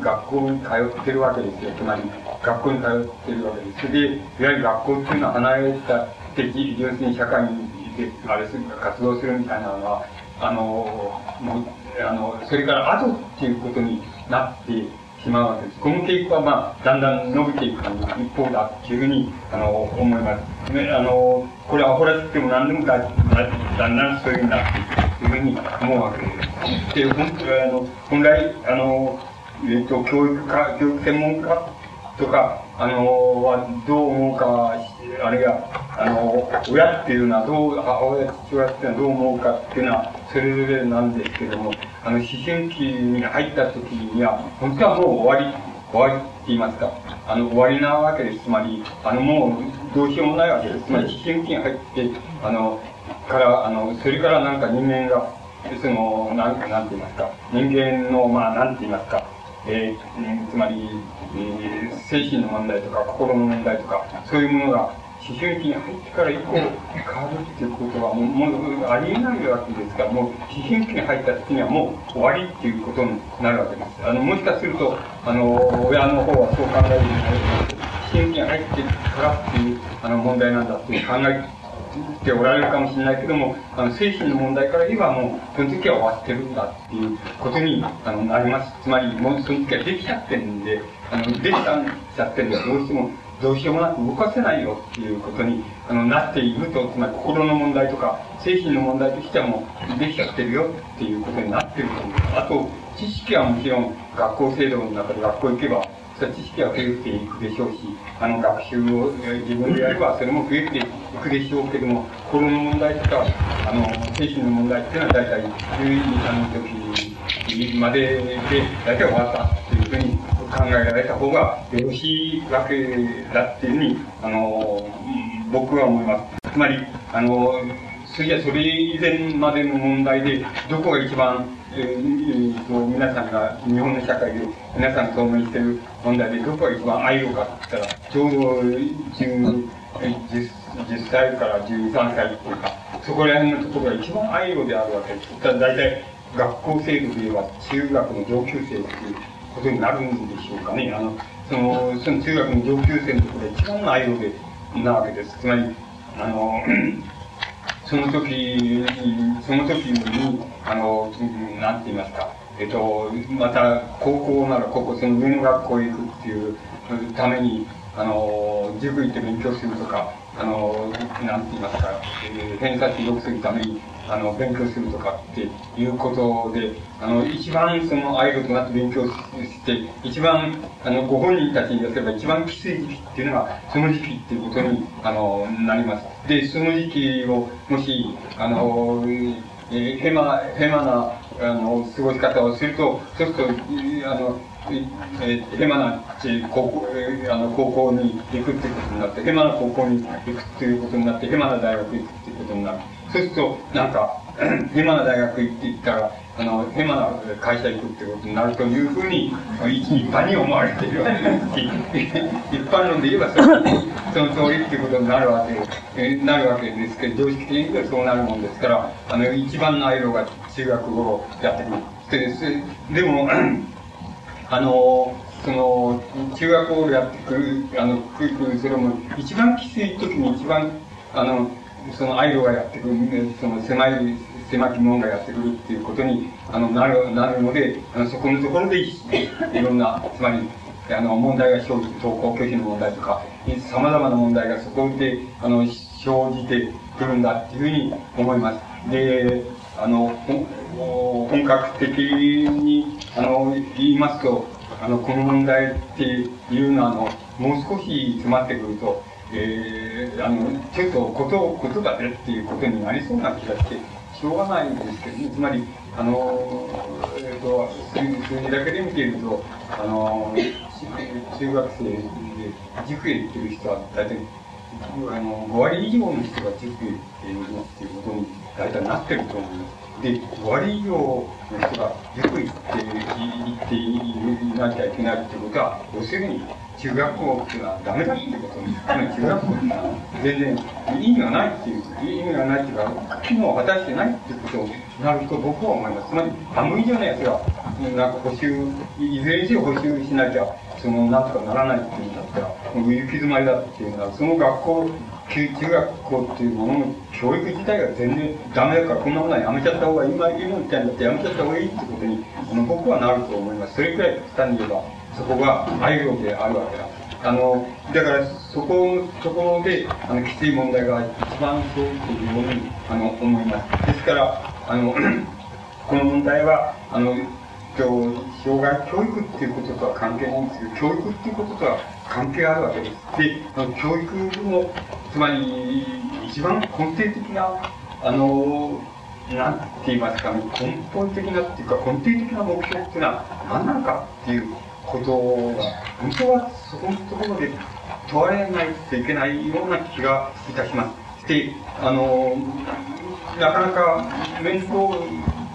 Speaker 4: 学校に通ってるわけですよ。つまり、学校に通ってるわけです。で、いわゆる学校っていうのは離れた的、要するに社会にで、あれする、活動するみたいなのは、あの、もう、あの、それから後っていうことになってしまうわけです。この傾向は、まあ、だんだん伸びていく一方だっていうふうに、あの、思います。ね、あの、これアホらしくても何でもだだんだんそういうふうになっていくいうふうに思うわけです。で、本あの、本来、あの、えっ、と、教育家、教育専門家とか、あの、はどう思うか、あるいは、あの、親っていうのはどう、母親、父親っていうのはどう思うかっていうのは、それぞれなんですけども、あの、思春期に入った時には、本当はもう終わり、終わりって言いますか、あの、終わりなわけです。つまり、あの、もう、どうしようもないわけです。つまり、思春期に入って、あの、から、あの、それからなんか人間が、その、なん、なんて言いますか、人間の、まあ、なんて言いますか、えー、つまり、えー、精神の問題とか心の問題とか、そういうものが思春期に入ってから以降変わるっていうことはもうもうありえないわけですから、もう思春期に入った時にはもう終わりっていうことになるわけです。あの、もしかすると、あの、親の方はそう考えるんですけど、思春期に入ってからっていうあの問題なんだっていう考えておられるかもしれないけども、あの、精神の問題から言えばもう、その時は終わってるんだっていうことにあのなります。つまり、もうその時はできちゃってるんで、あの、できちゃってるんで、どうしても、どうしようもなく動かせないよっていうことにあのなっていると、つまり心の問題とか、精神の問題としてはもうできちゃってるよっていうことになってると思う。あと、知識はもちろん学校制度の中で学校行けば知識は増えていくでしょうし、あの、学習を自分でやれば、それも増えていくでしょうけども、心の問題とか、あの、精神の問題っていうのは大体12、3の時までで、大体終わったというふうに考えられた方がよろしいわけだっていうふうに、あの、僕は思います。つまり、あの、それじゃそれ以前までの問題で、どこが一番、えーえーと皆さんが、日本の社会で皆さんが当面している問題で、どこが一番愛用かって言ったら、ちょうど10 10, 10歳から12、3歳っていうか、そこら辺のところが一番愛用であるわけです。だ大体、学校制度で言えば中学の上級生っていうことになるんでしょうかね。あの、その、その中学の上級生のところが一番愛用で、なわけです。つまり、あの、その時、その時に、あの、なんて言いますか、えっと、また、高校なら高校、その上の学校へ行くっていうために、あの、塾行って勉強するとか、あの、なんて言いますか、えー、偏差値良くするために、あの、勉強するとかっていうことで、あの、一番そのアイドルとなって勉強して、一番、あの、ご本人たちに出せば一番きつい時期っていうのが、その時期っていうことに、あの、なります。で、その時期を、もし、あの、えー、ヘマ、ヘマな、あの、過ごし方をすると、そうすると、あの、えー、ヘマな高校、え、あの高校に行くっていうことになって、ヘマな高校に行くっていうことになって、ヘマな大学行くっていうことになる。そうすると、なんか、ヘマな大学行って行ったら、あの、ヘマな会社行くってことになるというふうに、一般に思われているわけです。一般論で言えばそ、その通りっていうことになるわけ、えなるわけですけど、常識的に言うとそうなるもんですから、あの、一番のアイロが中学頃やってくる。ででも、あの、その、中学校やってくる、あの、くる、それも、一番きつい時に一番、あの、そのアイドがやってくる、その狭い、狭き門がやってくるっていうことに、あの、なる、なるので、あのそこのところでいろんな、つまり、あの、問題が生じて、登校拒否の問題とか、様々な問題がそこで、あの、生じてくるんだっていうふうに思います。で、あの、本格的に、あの、言いますと、あの、この問題っていうのは、あの、もう少し詰まってくると、えー、あの、ちょっとこと、ことだねっていうことになりそうな気がして、しょうがないんですけど、ね、つまり、あの、えっ、ー、と、数字だけで見ていると、あの、中学生で塾へ行ってる人は大体、あの、5割以上の人が塾へ行っているっていうことに大体なってると思います。で、5割以上の人が塾行って、行っていなきゃいけないってことは、要するに、中学校っていうのはダメだっていうことに、中学校っていうのは全然意味がないっていう、意味がないっていうか、機能を果たしてないっていうことになると僕は思います。つまり、半分以上のやつが、なんか補修、いずれにせよ補修しなきゃ、その、なんとかならないっていうんだったら、もう行き詰まりだっていうのは、その学校中中学校っていうものの教育自体が全然ダメだからこんなものはやめちゃった方が今今みたいになってやめちゃった方がいいってことにあの僕はなると思います。それくらい極端に言えばそこが愛用であるわけだ。あのだからそこそこであのきつい問題が一番そうというものにあの思いますですからあのこの問題はあの障害教育っていうこととは関係ないんですけど教育っていうこととは関係あるわけです。で、教育の、つまり、一番根底的な、あの、なんて言いますか、根本的なっていうか、根底的な目標っていうのは何なのかっていうことが、本当はそこのところで問われないといけないような気がいたします。で、あの、なかなか面倒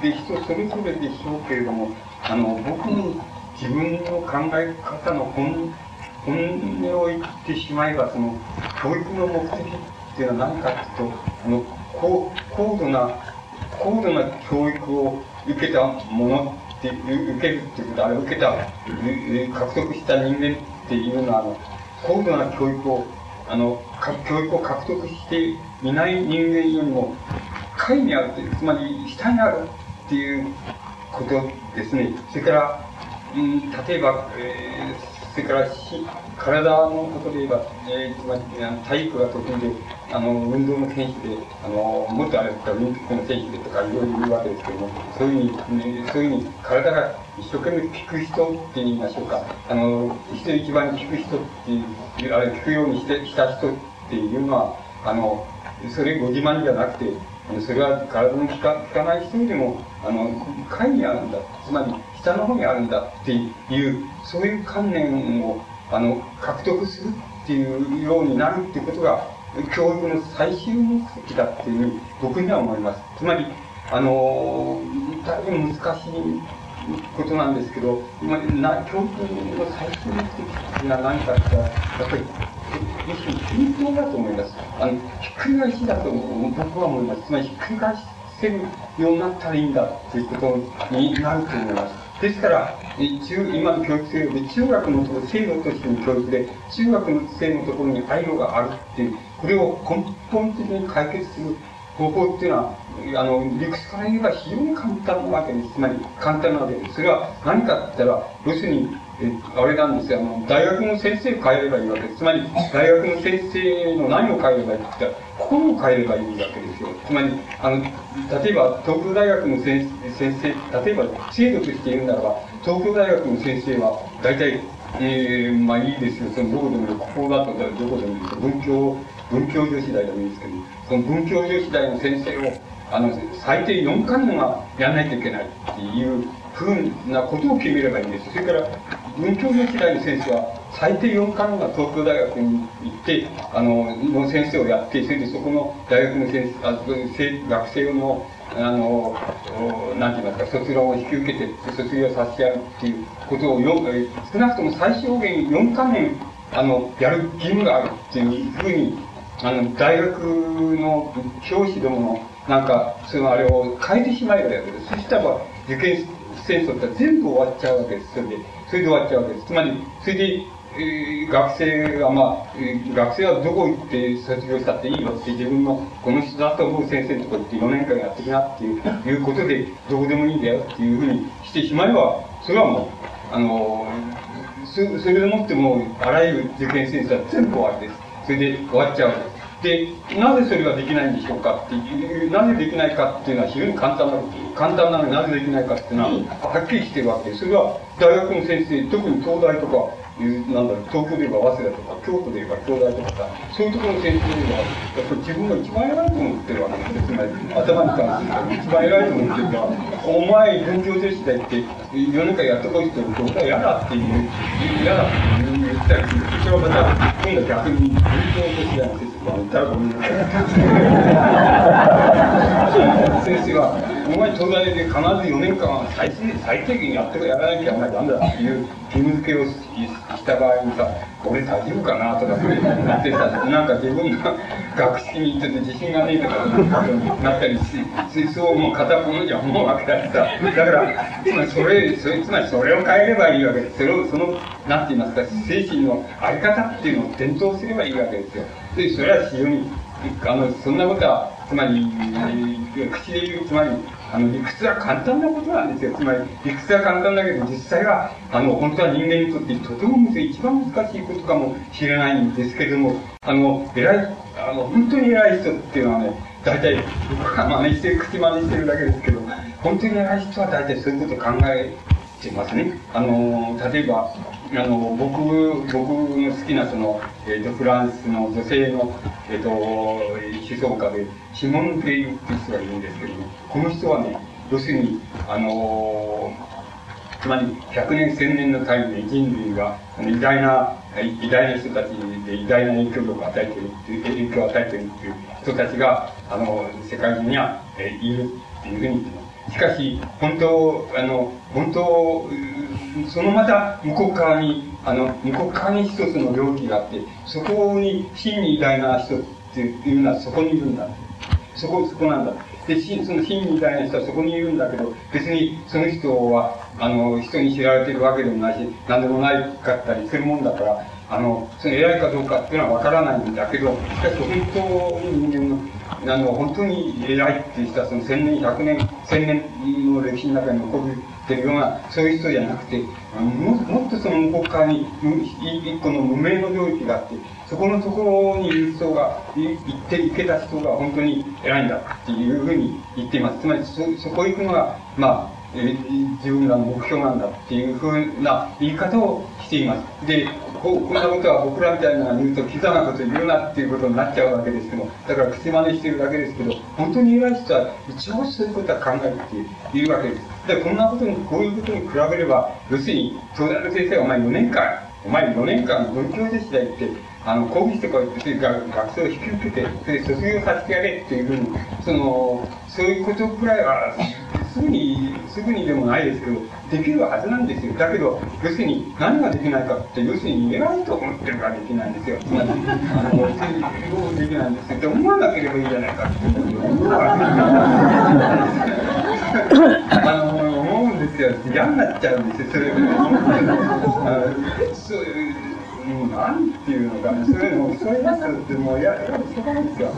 Speaker 4: で人それぞれでしょうけれども、あの、僕の自分の考え方の本本音を言ってしまえば、その、教育の目的っていうのは何かっていうと、あの、高高度な、高度な教育を受けたものって、受けるっていうこと、あれ受けた、獲得した人間っていうのは、あの、高度な教育を、あの、教育を獲得していない人間よりも、下位にあるという、つまり下にあるっていうことですね。それから、うん、例えば、えーそれから体のことで言えば、えー、体育が得意で、あの、運動の選手で、あの、もっとあれだったらオリンピックの選手でとかいろいろ言うわけですけども、そういうふうに、そういうふうに体が一生懸命聞く人って言いましょうか、あの、人一番聞く人っていう、あれ聞くようにしてした人っていうのは、あの、それご自慢じゃなくて、それは体の聞かかない人でも、あの、会にあるんだ。つまり、下の方にあるんだっていう、そういう観念を、あの、獲得するっていうようになるっていうことが、教育の最終目的だっていうふうに僕には思います。つまり、あの、大変難しいことなんですけど、まな教育の最終目的が何かって、やっぱり、要するにだと思います。あの、ひっくり返しだと僕は思います。つまり、ひっくり返せるようになったらいいんだということになると思います。ですから、中今の教育制度で中学のところ、制度としての教育で、中学の生のところに愛護があるっていう、これを根本的に解決する方法っていうのは、あの、理屈から言えば非常に簡単なわけです。つまり、簡単なわけです。それは何かって言ったら、要するに、えあれなんですよ、あの、大学の先生を変えればいいわけです。つまり、大学の先生の何を変えればいいって言ったら、心を変えればいいわけですよ。つまり、あの、例えば、東京大学の先生、例えば、制度として言うならば、東京大学の先生は、大体、えー、まあいいですよ。その、どこでもいい。ここだと、どこでもいいです文教、文教女子大でもいいですけど、その文教女子大の先生を、あの、最低4回年はやらないといけないっていうふうなことを決めればいいんです。それから、文教女子大の先生は、最低4回は東京大学に行って、あの、の先生をやって、それでそこの大学の先生、あ学生の、あの、なんて言いますか、卒論を引き受けて、卒業させてやるっていうことを、少なくとも最小限4回年、あの、やる義務があるっていうふうに、あの、大学の教師どもの、なんか、そのあれを変えてしまえばいいわけです。そしたら、受験戦争って全部終わっちゃうわけです。それで、それで終わっちゃうわけです。つまり、それで、え、学生は、まあ、学生はどこ行って卒業したっていいよって自分のこの人だと思う先生のとこ行って4年間やってきなっていういうことでどうでもいいんだよっていうふうにしてしまえば、それはもう、あの、それでもってもうあらゆる受験戦争は全部終わりです。それで終わっちゃうわけです。で、なぜそれができないんでしょうかっていう、なぜできないかっていうのは非常に簡単な簡単なのになぜできないかっていうのは、はっきりしてるわけです。それは、大学の先生、特に東大とか、なんだろう、東京で言えば早稲田とか、京都で言えば京大とかさ、そういうところの先生は、やっぱり自分が一番偉いと思ってるわけですつまり、頭に関すると一番偉いと思ってるから、お前、文教女子大って、4年間やってこいって言うと、嫌だっていう、嫌だって言ったりする。それはまた、今度逆に、文教女子大の先生が言ったらごめんなさい。先生は、お前東大で必ず4年間最最低限やってもやらなきゃお前ダメだっていう義務付けをした場合にさ、俺大丈夫かなとかなってさ、なんか自分が学識にちょっと自信がねえとかなったりし、そうもう片っぽのじゃ思うわけだしさ、だから、つまりそれ、それつまりそれを変えればいいわけです。それを、その、なんて言いますか、精神のあり方っていうのを伝統すればいいわけですよ。で、それは非常に、あの、そんなことは、つまり、口で言う、つまり、あの、理屈は簡単なことなんですよ。つまり、理屈は簡単だけど、実際は、あの、本当は人間にとってとても、一番難しいことかもしれないんですけれども、あの、偉い、あの、本当に偉い人っていうのはね、大体、僕が真似して、口真似してるだけですけど、本当に偉い人は大体そういうこと考えてますね。あの、例えば、あの、僕、僕の好きなその、えっ、ー、と、フランスの女性の、えっ、ー、と、思想家で、シモン・ペイユっていう人がいるんですけども、この人はね、要するに、あの、つまり100年、1000年の単位で人類が偉大な、偉大な人たちで偉大な影響力を与えてるっていう、影響を与えてるっていう人たちが、あの、世界中には、いるっていうふうに言ってます。しかし、本当、あの、本当、そのまた向こう側に、あの、向こう側に一つの領域があって、そこに真に偉大な人っていうのはそこにいるんだ。そこ、そこなんだ。で、その真に偉大な人はそこにいるんだけど、別にその人は、あの、人に知られてるわけでもないし、何でもないかったりするもんだから、あの、その偉いかどうかっていうのはわからないんだけど、しかし本当に人間の、あの、本当に偉いっていう人は、その千年、百年、千年の歴史の中に残ってるような、そういう人じゃなくて、ももっとその向こう側に、一個の無名の領域があって、そこのところにいる人が、行って行けた人が本当に偉いんだっていうふうに言っています。つまりそ、そこ行くのが、まあ、え自分らの目標なんだっていうふうな言い方をしています。で、こんなことは僕らみたいなの言うと、キザなこと言うなっていうことになっちゃうわけですけども、だから口真似してるだけですけど、本当に偉い人は一応そういうことは考えているわけです。で、こんなことに、こういうことに比べれば、要するに、東大の先生はお前4年間、お前4年間文教でしたいって、あの、講義とかってが学生を引き受けて、で卒業させてやれっていうふうに、その、そういうことくらいは、すぐに、すぐにでもないですけど、できるはずなんですよ。だけど、要するに何ができないかって、要するに偉いと思ってるからできないんですよ。つまり、あの、できないんですよ。って思わなければいいじゃないかって。あの、思うんですよ。嫌になっちゃうんですよ。それ、そういう、なんていうのかな、そういうのを、そういうやつってもう、や、やるしかないんですよ。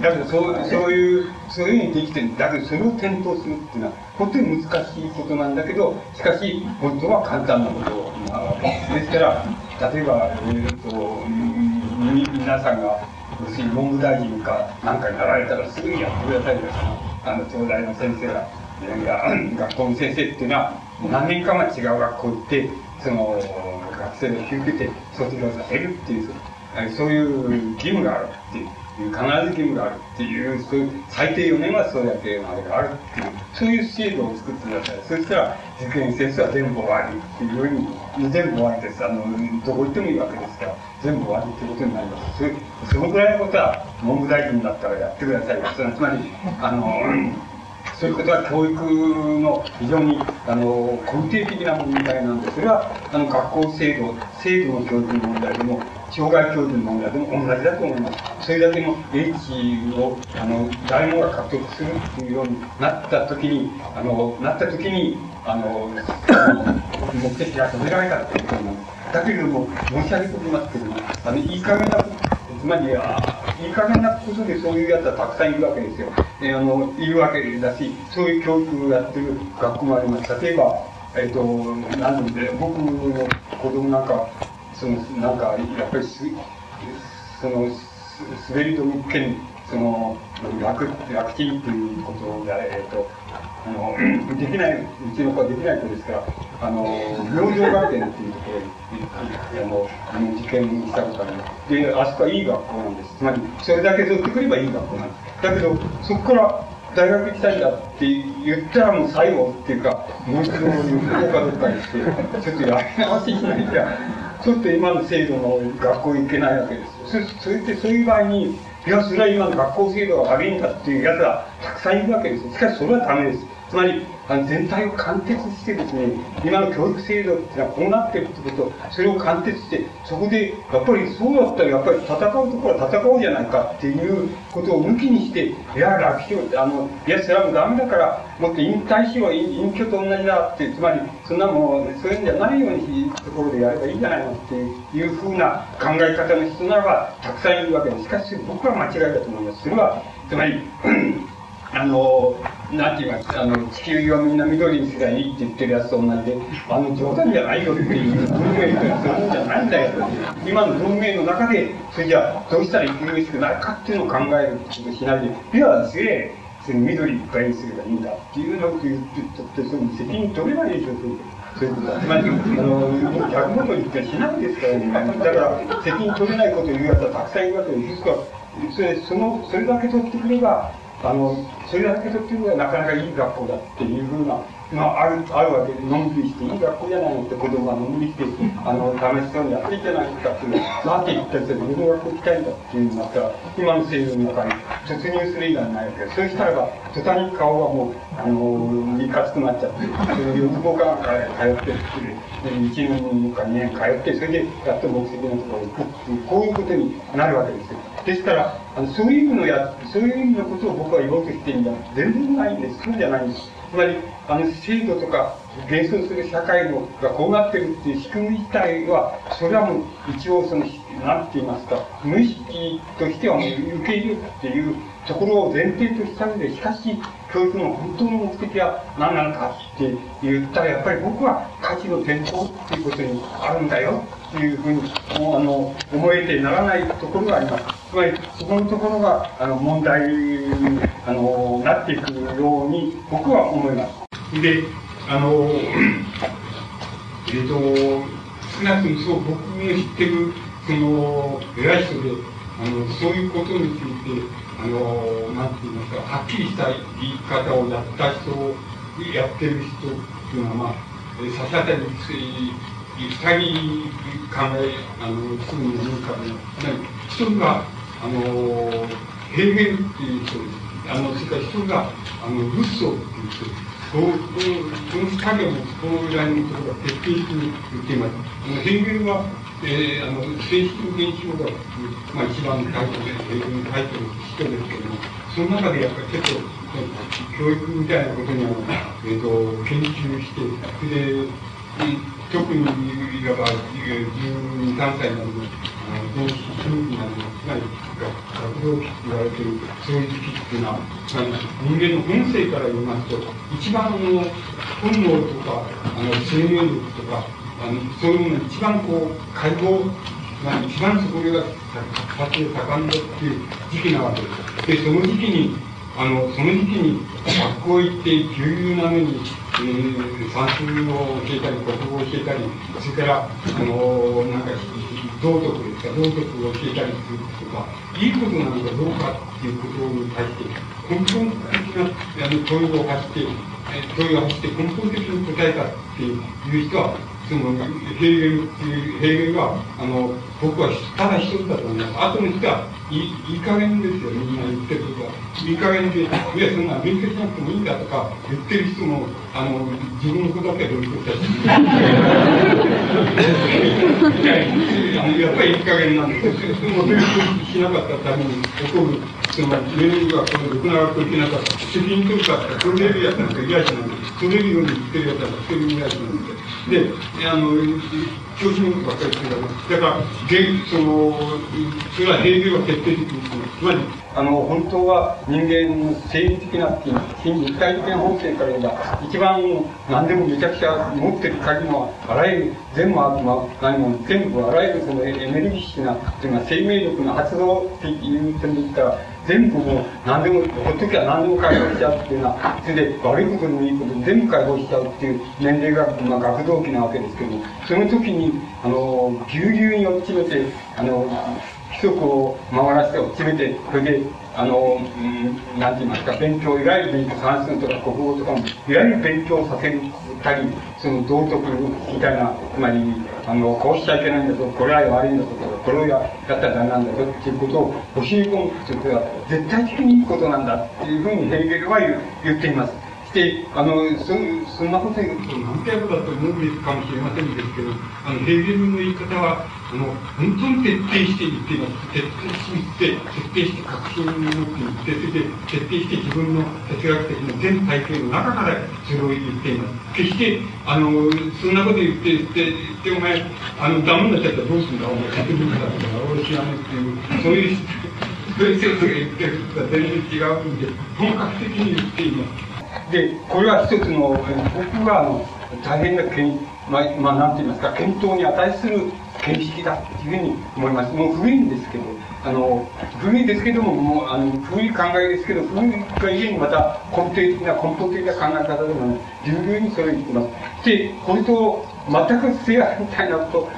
Speaker 4: だけど、そう、そういう、そういうふうにできてる。だけど、それを転倒するっていうのは、本当に難しいことなんだけど、しかし、本当は簡単なことなわけです。ですから、例えば、えー、と、皆さんが、要するに文部大臣かなんかになられたらすぐにやってくださいよ、あの、東大の先生が。学校の先生っていうのは、何年か前違う学校行って、その、学生を引き受けて卒業させるっていう、そういう義務があるっていう。必ず義務があるっていう、そういう、最低4年はそれだけのあれがあるっていう、そういう制度を作ってください。そしたら、受験生数は全部終わりっていうように、全部終わりです。あの、どこ行ってもいいわけですから、全部終わりってことになります。そそのぐらいのことは、文部大臣になったらやってください。つまり、あの、そういうことは教育の非常にあの根底的な問題なんで、それはあの学校制度、制度の教育の問題でも、障害教育の問題でも同じだと思います。それだけの英知をあの誰もが獲得するというようになったときに、あのなったときにあの、目的が止められたということなんです。だけれども、申し上げておきますけども、あのいい加減な、つまり、いい加減なことでそういうやつはたくさんいるわけですよ。えー、あの、いるわけだし、そういう教育をやってる学校もあります。例えば、えっ、ー、と、なんで、僕の子供なんか、その、なんか、やっぱりす、その、滑り止め兼、その、楽、楽ちんっていうことで、えっ、ー、と、あの、できない、うちの子はできない子ですから、あの、明星学園っていうところに、あの、受験したことあります。で、あそこはいい学校なんです。つまり、それだけ取ってくればいい学校なんです。だけど、そこから大学行きたいんだって言ったらもう最後っていうか、もう一度行こうかどっかにして、ちょっとやり直ししないと、ちょっと今の制度の学校行けないわけです。そそれってそういう場合に、それは今の学校制度が悪いんだっていうやつはたくさんいるわけですしかしそれはダメです。つまり、あの全体を貫徹してですね、今の教育制度っていうのはこうなってるってこと、それを貫徹して、そこで、やっぱりそうだったら、やっぱり戦うところは戦おうじゃないかっていうことを抜きにして、いや、楽勝、あの、いや、それはもうダメだから、もっと引退しよう、隠居と同じだって、つまり、そんなもう、そういうんじゃないようにところでやればいいんじゃないのっていうふうな考え方の人ならば、たくさんいるわけです。しかし、僕は間違いだと思います。それは、つまり、あの、なんて言いますあの、地球をみんな緑にすりゃいいって言ってるやつと同じで、あの、冗談じゃないよっていう文明ってそういうんじゃないんだよ。今の文明の中で、それじゃあ、どうしたら生き苦しくなるかっていうのを考えることしないで、いや、すげえ、その緑いっぱいにすればいいんだっていうのを言ってって、その責任取れないでしょ、そういうことは。つまり、あの、逆元にってしないですからね。だから、責任取れないことを言うやつはたくさんいるわけです。ですから、それ、その、それだけ取ってくれば、あの、それだけとっていうのはなかなかいい学校だっていうふうな、まあ、ある、あるわけで、のんびりして、いい学校じゃないのって子供がのんびりして、あの、楽しそうにやっていいじゃないかっていう、なんて言ったら、自分の学校行きたいんだっていうのになったら、今の制度の中に突入する以外ないわけ、そうしたらば、途端に顔がもう、あの、いかつくなっちゃって、それで、四つ子から通ってって、1年か2年通って、それでやっと目的のところに行くっていう、こういうことになるわけですよ。ですから、あのそういう意味のや、そういう意味のことを僕は言おうとしているんだ。全然ないんです。そうじゃないんです。つまり、あの、制度とか、現存する社会のがこうなってるっていう仕組み自体は、それはもう一応その、なんて言いますか、無意識としてはもう受け入れるっていうところを前提とした上で、しかし、教育の本当の目的は何なのかって言ったら、やっぱり僕は価値の転向っていうことにあるんだよっていうふうに、もうあの、思えてならないところがあります。つまり、そこのところが、あの、問題に、あの、なっていくように、僕は思います。で、あの、えっ、ー、と、少なくともそう、僕の知ってる、その、偉い人で、あの、そういうことについて、あの、なんて言いますか、はっきりした言い方をやった人、やってる人っていうのは、まあ、差し当たり
Speaker 3: 二人考え、あの、すぐに思うかね、一人が、あの、ヘーゲルっていう人です。あの、それから一人が、あの、ルッソーっていう人です。この二人はもここら辺のところが徹底的に言っています。あのヘーゲルは、えー、あの、正式現象が、まあ一番タイトルで、ヘーゲルのタイトルの人ですけども、その中でやっぱり結構、教育みたいなことにあの、えっ、ー、と、研究して、で、特にいわば12、3歳までの同志春期などの、つまり学童期と言われているそういう時期っていうのは、まり人間の本性から言いますと、一番の本能とか、あの生命力とか、あのそういうもの一番こう、解放、まあ、一番そこが活発で盛んだっていう時期なわけです。で、その時期に、あの、その時期に学校行って、ぎゅうぎゅうなのに、えー、算数を教えたり、国語を教えたり、それから、あの、なん。か、道徳ですか、道徳を教えたりするとか、いいことなのかどうかっていうことに対して、根本的なあの問いを発して、問いを発して根本的に答えたっていう人は、その、ヘーゲルっていう、ヘーゲルは、あの、僕は。ただ一つだと思います。後の人は。いい、いい加減ですよ、みんな言ってることは。いい加減で、いや、そんな勉強しなくてもいいんだとか言ってる人も、あの、自分のことだけ勉強したし。やっぱりいい加減なんです。その勉強しなかったために起こる、その、メールがこのろくな学校行けなかった。責任取るかって、取れるやつなんか嫌じゃない。取れるように言ってるやつなんか一人も嫌じゃない。で、あの、調子のことばっかりしてるだから、現その、それは平流は徹底的に、つまり、
Speaker 4: あの、本当は人間の生理的なっていう、非肉体的な本性から言えば、一番何でもめちゃくちゃ持ってる限りの、あらゆる、全部、まあ、何も、全部あらゆるそのエネルギッシュな、というか生命力の発動っていう点で言ったら、全部もう何でも、ほっときゃ何でも解放しちゃうっていうのは、それで悪いことでもいいことで全部解放しちゃうっていう年齢が、まあ、学童期なわけですけども、その時に、あの、ぎゅうぎゅうに落ちめて、あの、規則を回らせて落ちめて、それで、あの、うん、なんて言いますか、勉強、いわゆる勉強、算数とか国語とかも、いわゆる勉強させたり、その道徳みたいな、つまり、あの、こうしちゃいけないんだぞ、これは悪いんだぞ、これをやったらダメなんだぞっていうことを教え込むということは、絶対的にいいことなんだっていうふうにヘーゲルは言っています。で、あの、そそんなこと言うと何回もだと思うかもしれませんですけど、あの、ヘーゲルの言い方は、あの、本当に徹底して言っています。徹底して言って、徹底して確信を持って言って、それで徹底して自分の哲学的な全体系の中からそれを言っています。決して、あの、そんなこと言って、言って、言って、お前、あの、ダメになっちゃったらどうするんだ、お前、勝手にだとか、俺知らないっていう、そういう、そういう先生が言ってることは全然違うんで、本格的に言っています。で、これは一つの、僕があの大変なけん、まあ、まあ、なんて言いますか、検討に値する見識だっていうふうに思います。もう古いんですけど、あの、古いですけども、もう、あの、古い考えですけど、古いがゆにまた根底的な、根本的な考え方でも、十分にそれを言ってます。で、これと全く正反対なこ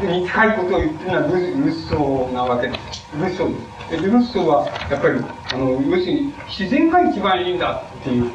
Speaker 4: と、に近いことを言ってるのはルルッソーなわけです。ルッソーです。で、ルッソーは、やっぱり、あの、要するに、自然が一番いいんだっていう、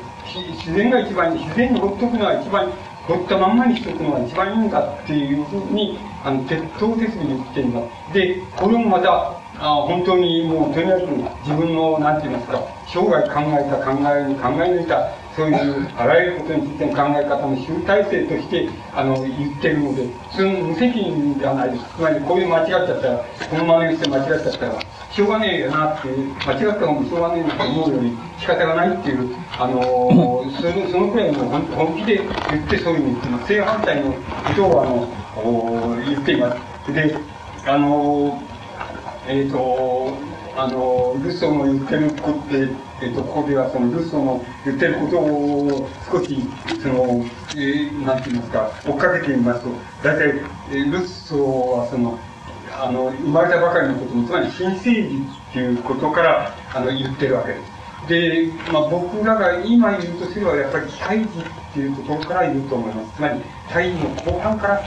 Speaker 4: 自然が一番いい、自然にほっとくのは一番、ほったまんまにしとくのが一番いいんだっていうふうに、あの、鉄頭鉄に言っています。で、これもまた、あ本当にもうとにかく自分の、なんて言いますか、生涯考えた考えに考え抜いた、そういうあらゆることについての考え方の集大成として、あの、言ってるので、その無責任ではないです。つまり、こういう間違っちゃったら、このままにして間違っちゃったら、しょうがねえよなって、間違った方もしょうがねえなと思うより仕方がないっていう、あの、その、そのくらいの本気で言ってそういうふうに言ってます。正反対のことを、あの、言っています。で、あのえっ、ー、と、あの、ルソーの言ってることって、えっ、と、ここではそのルソーの言ってることを少し、その、えー、なんて言いますか、追っかけてみますと、大体、えー、ルソーはその、あの、生まれたばかりのことに、つまり新生児っていうことから、あの、言ってるわけです。で、まあ、僕らが今言うとすれば、やっぱり胎児っていうところから言うと思います。つまり、胎児の後半からっ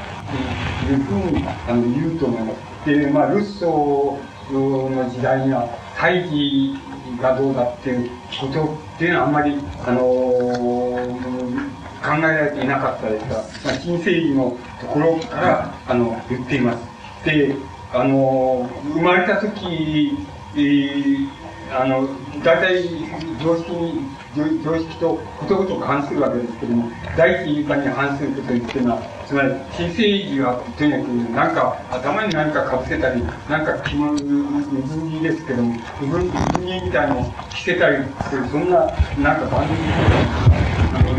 Speaker 4: ていうふうにあの言うと思います。で、まあ、ルッソーの時代には、胎児がどうだっていうことっていうのはあんまり、あのー、考えられていなかったですが、まあ、新生児のところから、あの、言っています。で、あの、生まれた時、えー、あの、大体常識に、常識とことごとく反するわけですけども、第一以下に反することっていうのは、つまり、新生児はとにかく、なんか、頭に何かかぶせたり、なんか着物、水着ですけども、水着みたいのを着せたりする、そんな、なんか番組あの、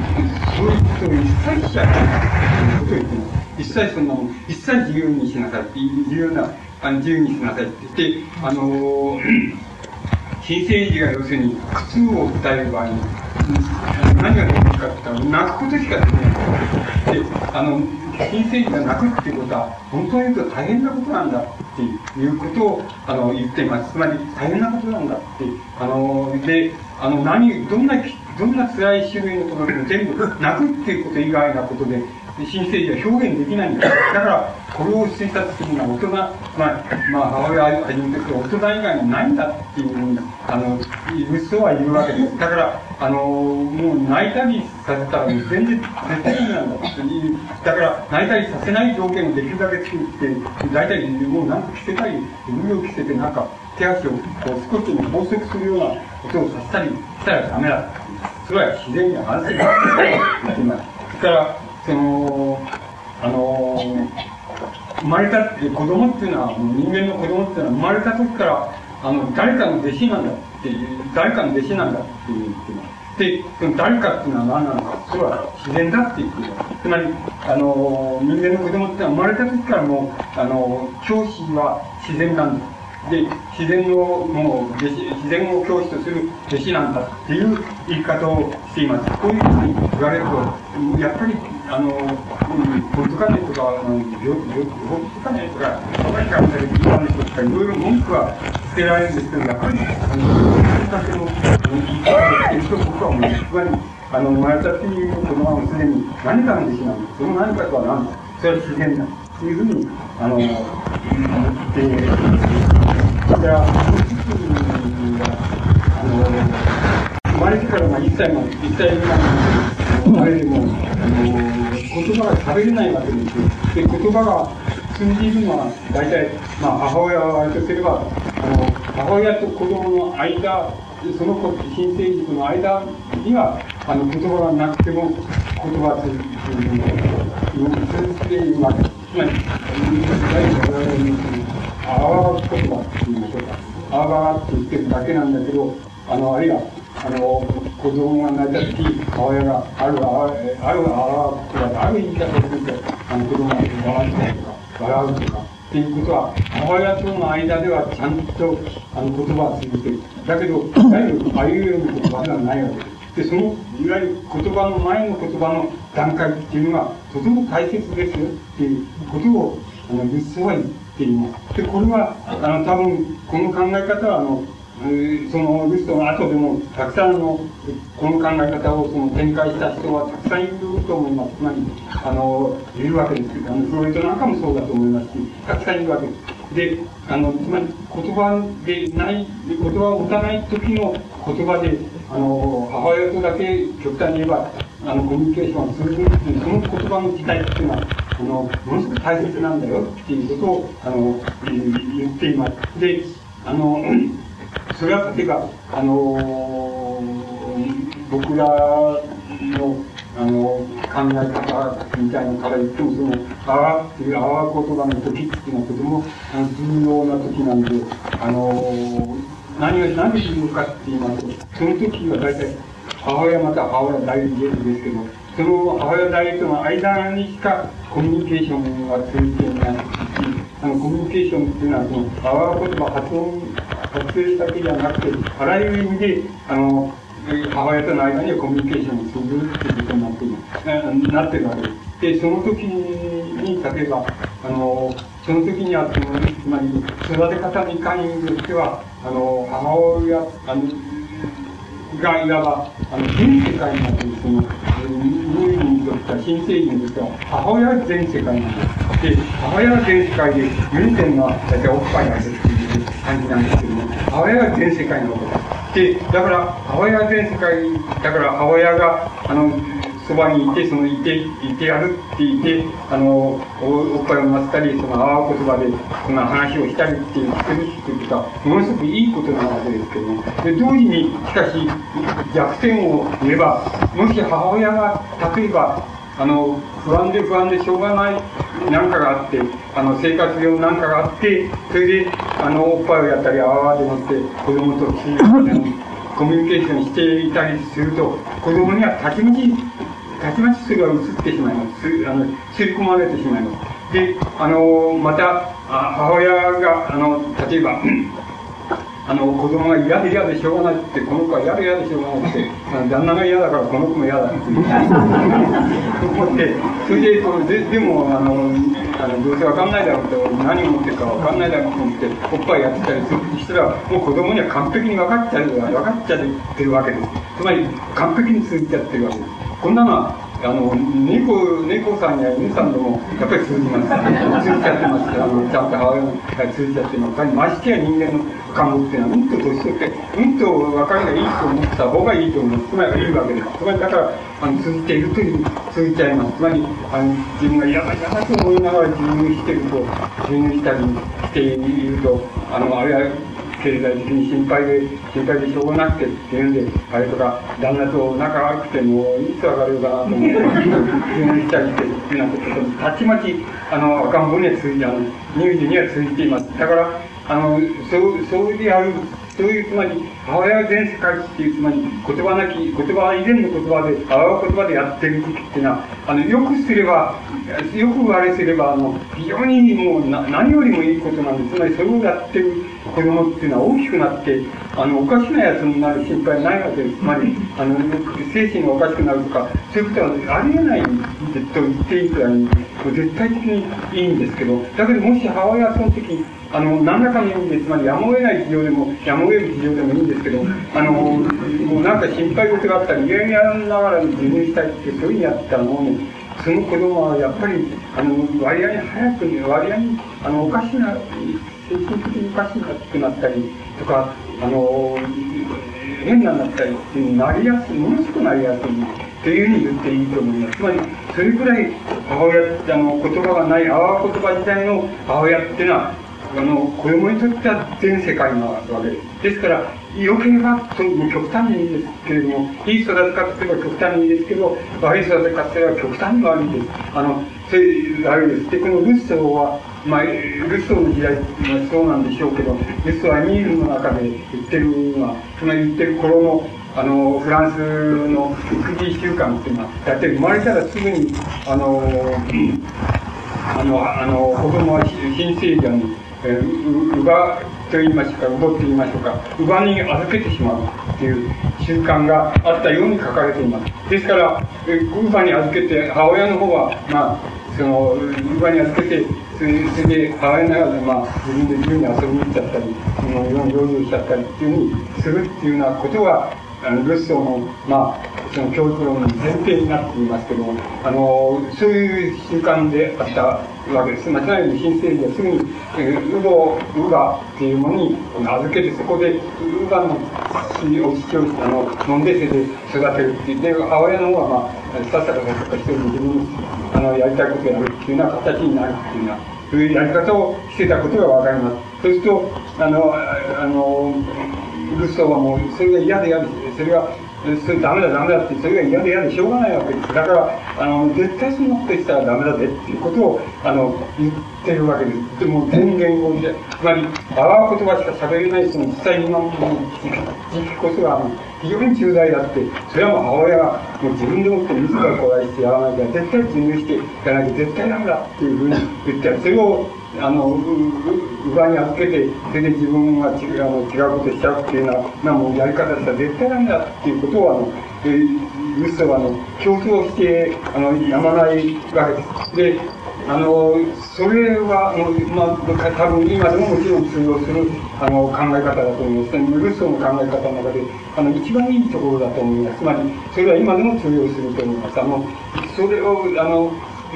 Speaker 4: そういうことを一切しちゃいけないということを言ってます。一切そんなもん、一切自由にしなさいって、自由な、あの自由にしなさいって言って、あのー新生児が要するに苦痛を訴える場合に、何ができるかって言ったら、泣くことしかできない。で、あの、新生児が泣くっていうことは、本当に言うと大変なことなんだっていうことを、あの、言っています。つまり、大変なことなんだって。あの、で、あの、何、どんな、どんな辛い種類のことでも全部泣くっていうこと以外なことで、新生児は表現できないんだ。だから、これを推察するのは大人、まあ、まあ、母親はじめとして大人以外にないんだっていうふうに、あの、言う人はいるわけです。だから、あの、もう泣いたりさせたら全然絶対になんだっていう。だから、泣いたりさせない条件をできるだけ作って、大体もうなんか着せたり、海を着せてなんか手足をこう少しでも拘束するようなことをさせたりしたらダメだ。それは自然に反省だって言ってます。から、その、あの生まれたって子供っていうのは、人間の子供っていうのは生まれた時から、あの、誰かの弟子なんだっていう、誰かの弟子なんだっていうっていうので、その誰かっていうのは何なのか、それは自然だって言ってる。つまり、あの、人間の子供っていうのは生まれた時からもう、あの、教師は自然なんだ。で、自然を、もう、自然を教師とする弟子なんだっていう言い方をしています。こういうふうに言われると、やっぱり、あの、うん、ポルトガネとか、あの、病気とかねとか、バカにからされていたんでしょうとか、いろいろ文句は捨てられるんですけど、やっぱり、あの、そういうの言い方をしていると僕は思います。つまり、あの、生まれたっていう子供はもうすでに何かの弟子なんだ。その何かとは何だ。それは自然だ。というふうに、あの、言って、じゃあ、あの、生まれてからまあ1歳まで、1歳未満のあれでも、あの、言葉が喋れないわけですで、言葉が通じるのは、大体、まあ、母親は割とすれば、あの、母親と子供の間、その子、新生児との間には、あの、言葉がなくても、言葉というのを、通じているわけです。つまり、大体、あわが言葉っていうんでしょうか。あわがって言ってるだけなんだけど、あの、あるいは、あの、子供が泣いた時、母親が、あるあわ、あるあわとか、ある言い方をすると、あの、子供が笑ったりとか、笑うとか、っていうことは、母親との間ではちゃんと、あの、言葉を通じてる。だけど、いわゆる、あいうような言葉ではないわけです。で、その、いわゆる言葉の前の言葉の段階っていうのが、とても大切ですよっていうことを、あの、言ってはいています。で、これは、あの、多分、この考え方は、あの、そのリストの後でも、たくさんの、この考え方をその展開した人はたくさんいると思います。つまり、あの、いるわけですけど、あの、フロイトなんかもそうだと思いますし、たくさんいるわけです。で、あの、つまり、言葉でない、言葉を持たない時の言葉で、あの、母親とだけ極端に言えば、あの、コミュニケーションをするという、その言葉の時代っていうのは、あの、ものすごく大切なんだよっていうことを、あの、言っています。で、あの、それは例えば、あの、僕らの、あの、考え方みたいなから言っても、その、あわっていう、あわ言葉の時っていうのはとても重要な時なんで、あの、何が、何で重要かって言いますと、その時は大体、母親また母親代理ですけど、その母親代理との間にしかコミュニケーションは通じていないし、あの、コミュニケーションっていうのは、その、あわ言葉発音、発声だけじゃなくて、あらゆる意味で、あの、母親との間にはコミュニケーションをするっていうことになっている、なってるわけです。で、その時に、例えば、あの、その時には、その、つまり、育て方のいかにとしては、あの、母親、あの、がいわば、あの、全世界になってその、人類にとっては、新生児にとっては、母親は全世界なんです。で、母親は全世界で、ユニテンは大体おっぱいなんですいう感じなんですけども、母親は全世界のことです。で、だから、母親は全世界、だから母親が、あの、そばにいて、その、いて、いてやるって言って、あの、おっぱいを飲ませたり、その、あわ言葉で、その話をしたりっていう、してるっていうか、ものすごくいいことなわけですけども、で、同時に、しかし、弱点を言えば、もし母親が、例えば、あの、不安で不安でしょうがないなんかがあって、あの、生活上なんかがあって、それで、あの、おっぱいをやったり、あわあでもって、子供と コミュニケーションしていたりすると、子供にはたちまち、たちまちそれが移ってしまいます。あの、吸い込まれてしまいます。で、あの、また、母親が、あの、例えば、あの、子供が嫌で嫌でしょうがないって、この子は嫌で嫌でしょうがないって、旦那が嫌だからこの子も嫌だって思って、それで、そででも、あの、あのどうせわかんないだろうって、何を持ってるかわかんないだろうと思って、おっぱいやってたりするしたら、もう子供には完璧に分かっちゃう、分かっちゃってるわけです。つまり、完璧に通じちゃってるわけです。こんなのは、あの、猫、猫さんや犬さんでも、やっぱり通じます。通じちゃってます。あの、ちゃんと母親が通じちゃってます。ましてや人間の看護っていうのは、うんと年取って、うんと若いがいいと思った方がいいと思う。つまりいいわけです。つまりだから、あの、通じているという、通じちゃいます。つまり、あの、自分が嫌だ嫌だと思いながら自分してると、自分したりしていると、あの、あれは、経済的に心配で、心配でしょうがなくてっていうんで、あれとか、旦那と仲悪くてもいつ上がるかなと思って、自分したりして、なんてこと、たちまち、あの、赤ん坊には続いて、あの、乳児には続いています。だから、あの、そう、そうであるそういう、つまり、母親は全世界っていう、つまり、言葉なき、言葉は以前の言葉で、あわ言葉でやってる時っていうのは、あの、よくすれば、よくあれすれば、あの、非常にもうな、何よりもいいことなんです。つまり、それをやってる子供っていうのは大きくなって、あの、おかしなやつになる心配ないわけです。つまり、あの、精神がおかしくなるとか、そういうことはありえないと言っていいくらい、絶対的にいいんですけど、だけどもし母親はその時、あの、何らかの意味で、つまりやむを得ない事情でも、やむを得る事情でもいいんですけど、あの、もうなんか心配事があったり、嫌やりながら授乳したいって、そういうふうにやったのを、その子供はやっぱり、あの、割合に早く、割合に、あの、おかしな、精神的におかしくなったりとか、あの、変なになったりっていうなりやすい、ものすごくなりやすい。というふうに言っていいと思います。つまり、それくらい母親、あの、言葉がない、あわ言葉自体の母親っていうのは、あの、子供にとっては全世界なわけです。ですから、良ければ、と極端にいいですけれども、いい育て方すれば極端にいいですけど、悪い育て方すれば極端に悪いです。あの、それ、あれです。で、このルッソーは、まあ、ルッソーの時代はそうなんでしょうけど、ルッソーはミールの中で言ってるのは、つまり言ってる頃の、あの、フランスの育児習慣っていうのは、だって生まれたらすぐに、あの、あの、あの、子供は新生児に、えー、奪と言いましょうか、奪って言いましょうか、奪に預けてしまうっていう習慣があったように書かれています。ですから、えー、奪に預けて、母親の方は、まあ、その、奪に預けて、それで母親の中で、まあ、自分で自由に遊びに行っちゃったり、その、用意しちゃったりっていうふうにするっていうようなことは、あの、ルッソーの、まあ、その教育論の前提になっていますけど、あの、そういう習慣であったわけです。まあ、つまり新生児はすぐに、えー、ウボ、ウバっていうものに預けて、そこで、ウバの血を、血を、あの、飲んで、それで育てるっていう。で、母親の方は、まあ、さっさとさっさと一人で自分あの、やりたいことをやるっていうような形になるっていうような、そういうやり方をしてたことがわかります。そうすると、あの、あの、ルッソーはもう、それが嫌で嫌で、それが、それダメだダメだって、それが嫌で嫌でしょうがないわけです。だから、あの、絶対そんなことしたらダメだぜっていうことを、あの、言ってるわけです。でも、全言語で、つまり、あわ言葉しか喋れない人の実際今の時期こそが、あの、非常に重大だって、それはもう母親が、もう自分でもって自らこらしてやらなきゃ、絶対授乳してやらなきゃ絶対ダメだっていうふうに言って、それを、あの、奪に預けて、それで自分が違うあの違うことしちゃうっていうような、もうやり方したら絶対ダメだっていうことを、あの、えー、ルッソは、あの、競争して、あの、やまないわけです。で、あの、それは、あの、まあ、多分今でももちろん通用する、あの、考え方だと思います。ルッソの考え方の中で、あの、一番いいところだと思います。つまり、それは今でも通用すると思います。あの、それを、あの、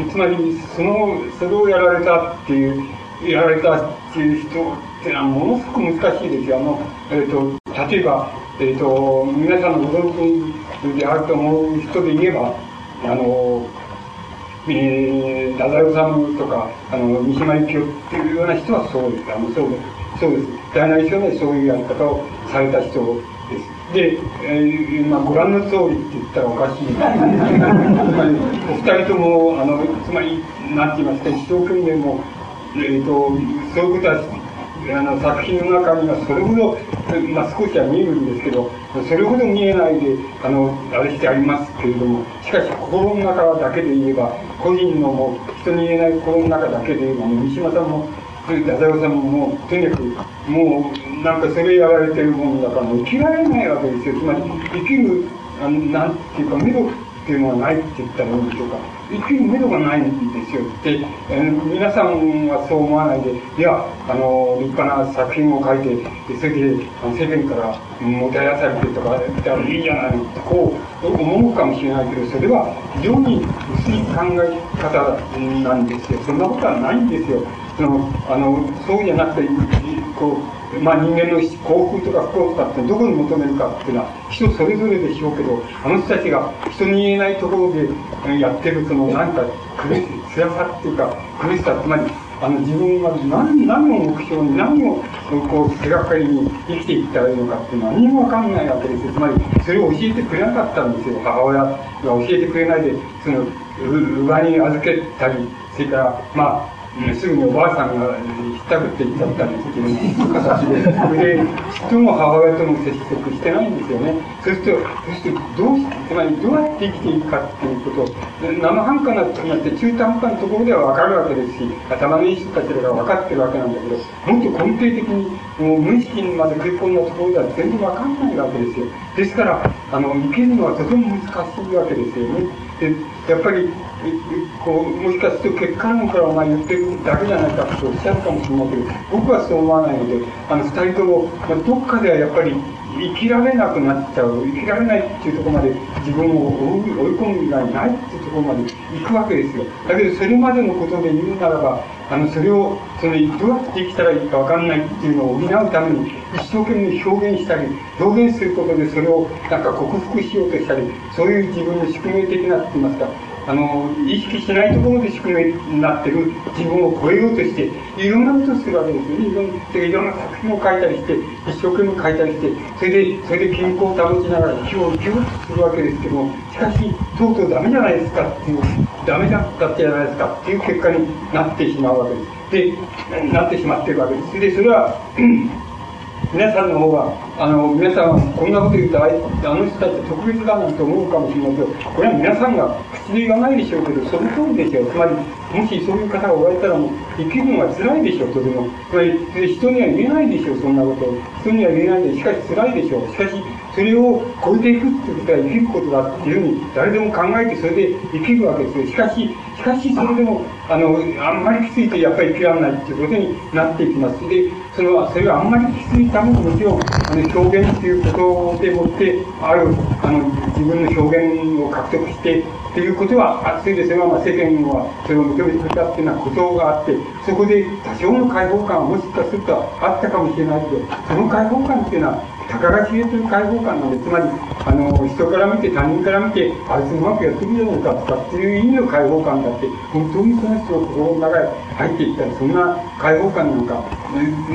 Speaker 4: つまり、その、それをやられたっていう、やられたっていう人っていうのはものすごく難しいですよ。あの、えっ、ー、と、例えば、えっ、ー、と、皆さんのご存知であると思う人で言えば、あの、えー、太宰治とか、あの、三島由紀夫っていうような人はそうです。あの、そうです。そうです。大なり小なりそういうやり方をされた人でえー、まあ、ご覧の通りって言ったらおかしい。つまり、お二人とも、あの、つまり、なんて言いますか、一生懸命も、えっ、ー、と、そういうことはあの作品の中にはそれほど、まあ、少しは見えるんですけどそれほど見えないであのあれしてありますけれどもしかし心の中だけで言えば個人のもう人に言えない心の中だけで言えば、ね、三島さんも太宰治さんももうとにかくもうなんかそれやられてるもんだから生きられないわけですよ。つまり生きるあのなんていうか目処っていうのはないって言ったらいいんでしょうか。生きる目処がないんですよって、えー、皆さんはそう思わないでいやあの立派な作品を書いてそれで世間からもてはやされてとかったらいいじゃないのってこう思うかもしれないけどそれは非常に薄い考え方なんですよ。そんなことはないんですよ。そのあのそうじゃなくてこうまあ、人間の幸福とか不幸とかってどこに求めるかっていうのは人それぞれでしょうけどあの人たちが人に言えないところでやってるそのなんか苦し辛さっていうか苦しさつまりあの自分は何何を目標に何をこう手がかりに生きていったらいいのかっていうのは何も分かんないわけですつまりそれを教えてくれなかったんですよ。母親が教えてくれないでその奪いに預けたりそれからまあすぐにおばあさんがひったくって言っちゃったりっていう形で、それで、人も母親とも接触してないんですよね。そうすると、そしてどう、つまりどうやって生きていくかっていうこと、生半可なとなって中途半端なところではわかるわけですし、頭のいい人たちが分かってるわけなんだけど、もっと根底的に、もう無意識にまで食い込んだところでは全然わかんないわけですよ。ですから、あの、生きるのはとても難しいわけですよね。で、やっぱり、こう、もしかすると結果論からお前言ってるだけじゃないかとおっしゃるかもしれないけど、僕はそう思わないので、あの、2人とも、まあ、どっかではやっぱり生きられなくなっちゃう、生きられないっていうとこまで自分を追い込むがないっていうとこまで行くわけですよ。だけど、それまでのことで言うならば、あの、それを、その、どうやって生きたらいいかわかんないっていうのを補うために、一生懸命表現したり、表現することでそれをなんか克服しようとしたり、そういう自分の宿命的なって言いますか、あの、意識しないところで宿命になってる自分を超えようとして、いろんなことをするわけですよね。いろんいろんな作品を書いたりして、一生懸命書いたりして、それで、それで健康を保ちながら気を気をするわけですけども、しかし、とうとうダメじゃないですかっていう、ダメだったじゃないですかっていう結果になってしまうわけです。で、なってしまってるわけです。で、それは、皆さんの方は、あの、皆さんはこんなこと言うと、あの人たち特別だなんて思うかもしれないけど、これは皆さんが口で言わないでしょうけど、その通りでしょう。つまり、もしそういう方がおられたらもう、生きるのは辛いでしょう、とても。つまり、人には言えないでしょう、そんなこと。人には言えないで、しかし辛いでしょう。しかし、それを超えていくっていうことは生きることだっていうふうに、誰でも考えて、それで生きるわけですよ。しかし、しかし、それでも、あの、あんまりきついとやっぱり生きられないっていうことになっていきます。で、その、それがあんまりきついためにもちろん、あの、表現っていうことでもって、ある、あの、自分の表現を獲得して、っていうことは、あそれでそれはまあ世間はそれを認めてくれたっていうようなことがあって、そこで多少の解放感はもしかするとあったかもしれないけど、その解放感っていうのは、たかが知れてる解放感なんで、つまり、あの、人から見て、他人から見て、あいつうまくやってるじゃないかとかっていう意味の解放感だって、本当にその人の心の中へ入っていったら、そんな解放感なんか、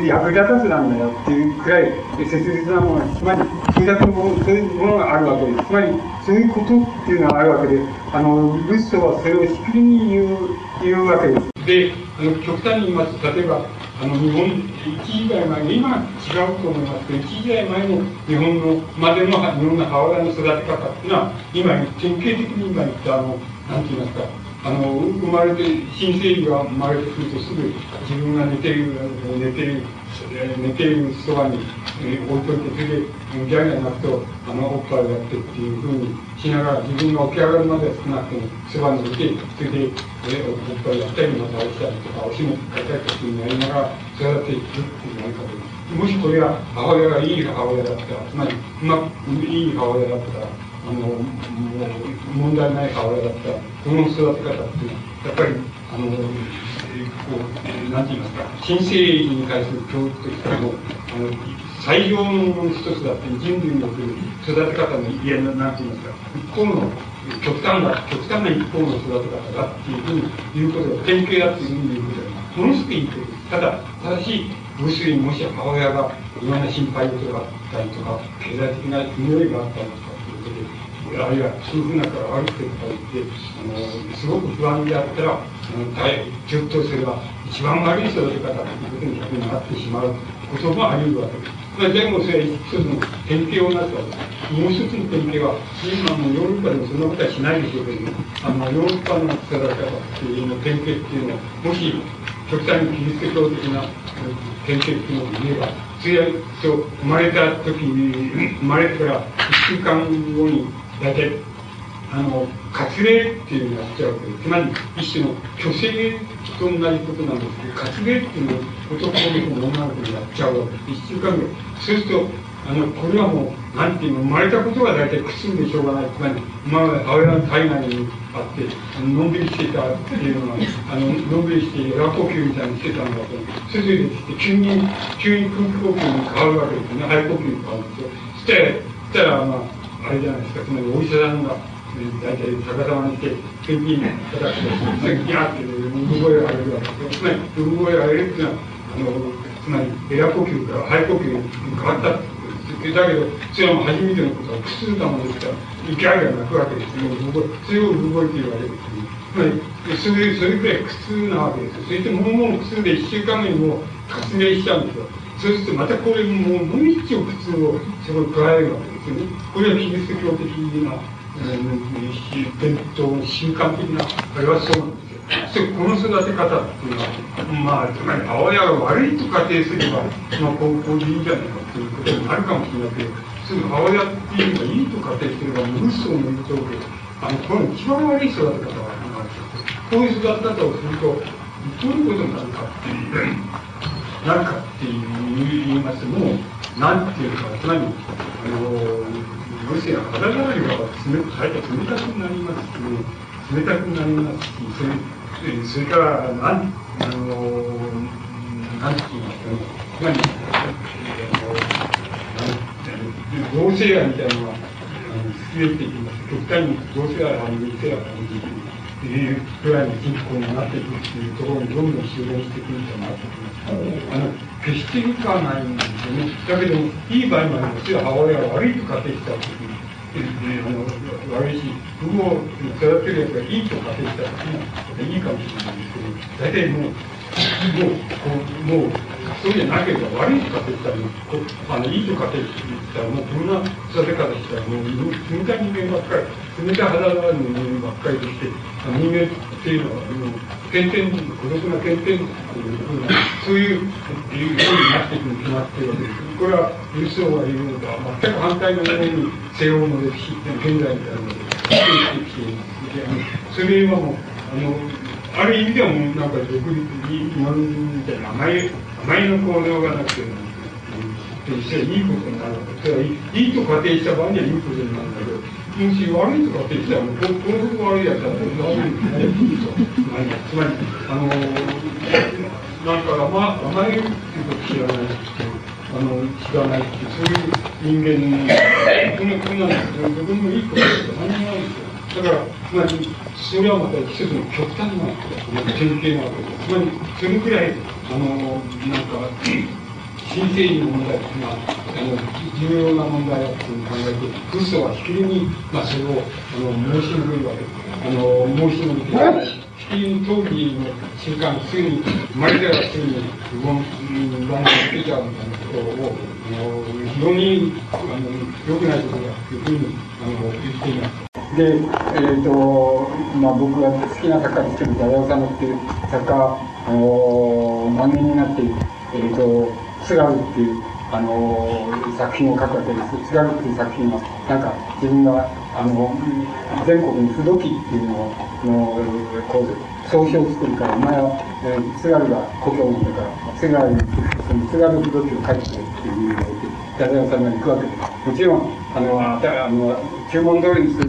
Speaker 4: 役立たずなんだよっていうくらい切実なものが、つまり、それだけのもの、そういうものがあるわけです。つまり、そういうことっていうのがあるわけで、あの、仏祖はそれをしきりに言う、言うわけです。で、あの、極端に言いますと、例えば、あの、日本、一時代前の、今違うと思います。けど、一時代前の日本の、までの日本の母親の育て方っていうのは、今、典型的に今言った、あの、なんて言いますか、あの、生まれて、新生児が生まれてくるとすぐ、自分が寝てる、寝てる、寝ているそばに、えー、置いといて、それで、ギャーギャー泣くと、あの、おっぱいをやってっていうふうにしながら、自分が起き上がるまで少なくても、そばにいて、それで、えー、おっぱいやったり、また押したりとか、おしもかいたりとかいうのをやりながら育てていくっていう何かで、もしこれが母親がいい母親だったら、つまり、うまく、いい母親だったら、あの、もう、問題ない母親だったら、この育て方っていうのは、やっぱり、あの、こう、なんて言いますか、新生児に対する教育としても、あの、最良の一つだって人類の育て方の家のなんて言いますか一方の極端な極端な一方の育て方だっていうふうに言うことが典型だっていうふうに言うことはものすごくいいことですただ正しい要するにもし母親がいろんな心配事があったりとか経済的な匂いがあったりとかあるいはそういうふうなから悪くてとか言ってあのすごく不安であったらあのずっとそれは一番悪い育て方ということになってしまうこともあり得るわけです。でもそれは一つの典型をなったわけです。もう一つの典型は、今もヨーロッパでもそんなことはしないでしょうけども、あのヨーロッパの育て方っていうの典型っていうのは、もし極端にキリスト教的な典型っていうのを言えば、それと生まれた時に、生まれてから1週間後に、大体あの、割礼っていうのをやっちゃうわけです。つまり、一種の虚勢と同じことなんですけど、割礼っていうのを男の子も女の子もやっちゃうわけです。一週間後。そうすると、あの、これはもう、なんていうの、生まれたことが大体苦痛でしょうがない。つまり、今まで母親の体内にあって、のんびりしてたっていうのが、あの、のんびりしてエ、ラ呼吸みたいにしてたんだと。それで、急に、急に空気呼吸に変わるわけですね。肺呼吸に変わるんですよ。して、したら、まあ、あれじゃないですか、つまりお医者さんが、大体逆さまにして、ピンピン叩くと、ギャーって産声が荒れるわけです。つまり、産声が荒れるっていうのは、あの、つまり、エア呼吸から肺呼吸に変わったってだけど、それは初めてのことは苦痛なものですから、ギャーギャー泣くわけですよ。それを産声って言われるつまり、それ、それくらい苦痛なわけですよ。それでもうもう苦痛で一週間目にもう活命しちゃうんですよ。そうするとまたこれもう、もう一丁苦痛をそこに加えるわけですですよね。これはキリスト教的な伝統習慣的なあれはそうなん。ですよ。そこの育て方っていうのは、まあ、つまり母親が悪いと仮定すれば、まあ、こうこうでいいん。じゃないかということになるかもしれないけど、その母親っていうのがいいと仮定すれば、無嘘を見るとおりあの、この一番悪い育て方はこういう育て方をすると、どういうことになるかっていう、なるかっていう言いますと、もう、なんていうか、つまり、あの、要するに肌触りが冷大体冷たくなりますし、ね、冷たくなりますし、それそれから、なん、あの、なんて言いますかね、つまり、同性愛みたいなのは、増えていきます。極端に同性愛は異性愛はっていうぐらいの人口になっていくっていうところにどんどん集合してくるんじゃないかと思います。あの決していかないんですよね。だけど、いい場合もありますよ。母親が悪いと仮定したときに。あの悪いし、僕を育てるやつがいいと仮定したらいいかもしれないんですけど、大体もう、も、うもう、そうじゃなければ悪いと仮定したら、あのいいと仮定したら、もうこんな育て方したら、もう冷たい人間ばっかり、冷たい肌のある人間ばっかりでして、人間っていうのは、もう、欠点、孤独な欠点っていうふうな、そういう、いうふうになっていくに決まってるわけです。これは、ユースオが言うのとは全く反対のものに、西欧の歴史って現在みたいなので、生きてきています。それはもう、あの、ある意味ではもうなんか独立に、日本みたいな甘い、甘いの行動がなくて、決していいことになるわけ。それはいいと仮定した場合にはいいことになるんだけど、もし悪いと仮定したら、もうここのこと悪いやつは悪いんだよ。つまり、あの、なんか甘甘いっていうこと知らないあの、知らないっていう、そういう人間のこの国なんですけど、自分のいいことって何もないんですよ。だから、つまり、それはまた一つの極端な典型なわけです。つまり、それくらい、あの、なんか、新生理の問題っていうのは、あの、重要な問題だという考えて、フッソはしきりに、まあ、それを、あの、申し述べるわけです。あの、申し述べて、しきりに当時の瞬間、すぐに、生まれてからすぐに、論文がつけちゃうみたいなことを、あの、非常に、あの、良くないことだというふうに、言っています。で、えっ、ー、と、まあ、僕が好きな作家ですけど、ダダオサノっていう作家、あの、万年になって、えっ、ー、と、津軽っていう、あの、作品を書くわけです。津軽っていう作品は、なんか、自分が、あの、全国に不土記っていうのを、のこう、総称を作るから、お前は、えー、津軽が故郷なんだから、津軽に、その津軽不土記を書いてくれっていうのを言って、ダダオさんが行くわけです。もちろん、あの、あの、注文通りにする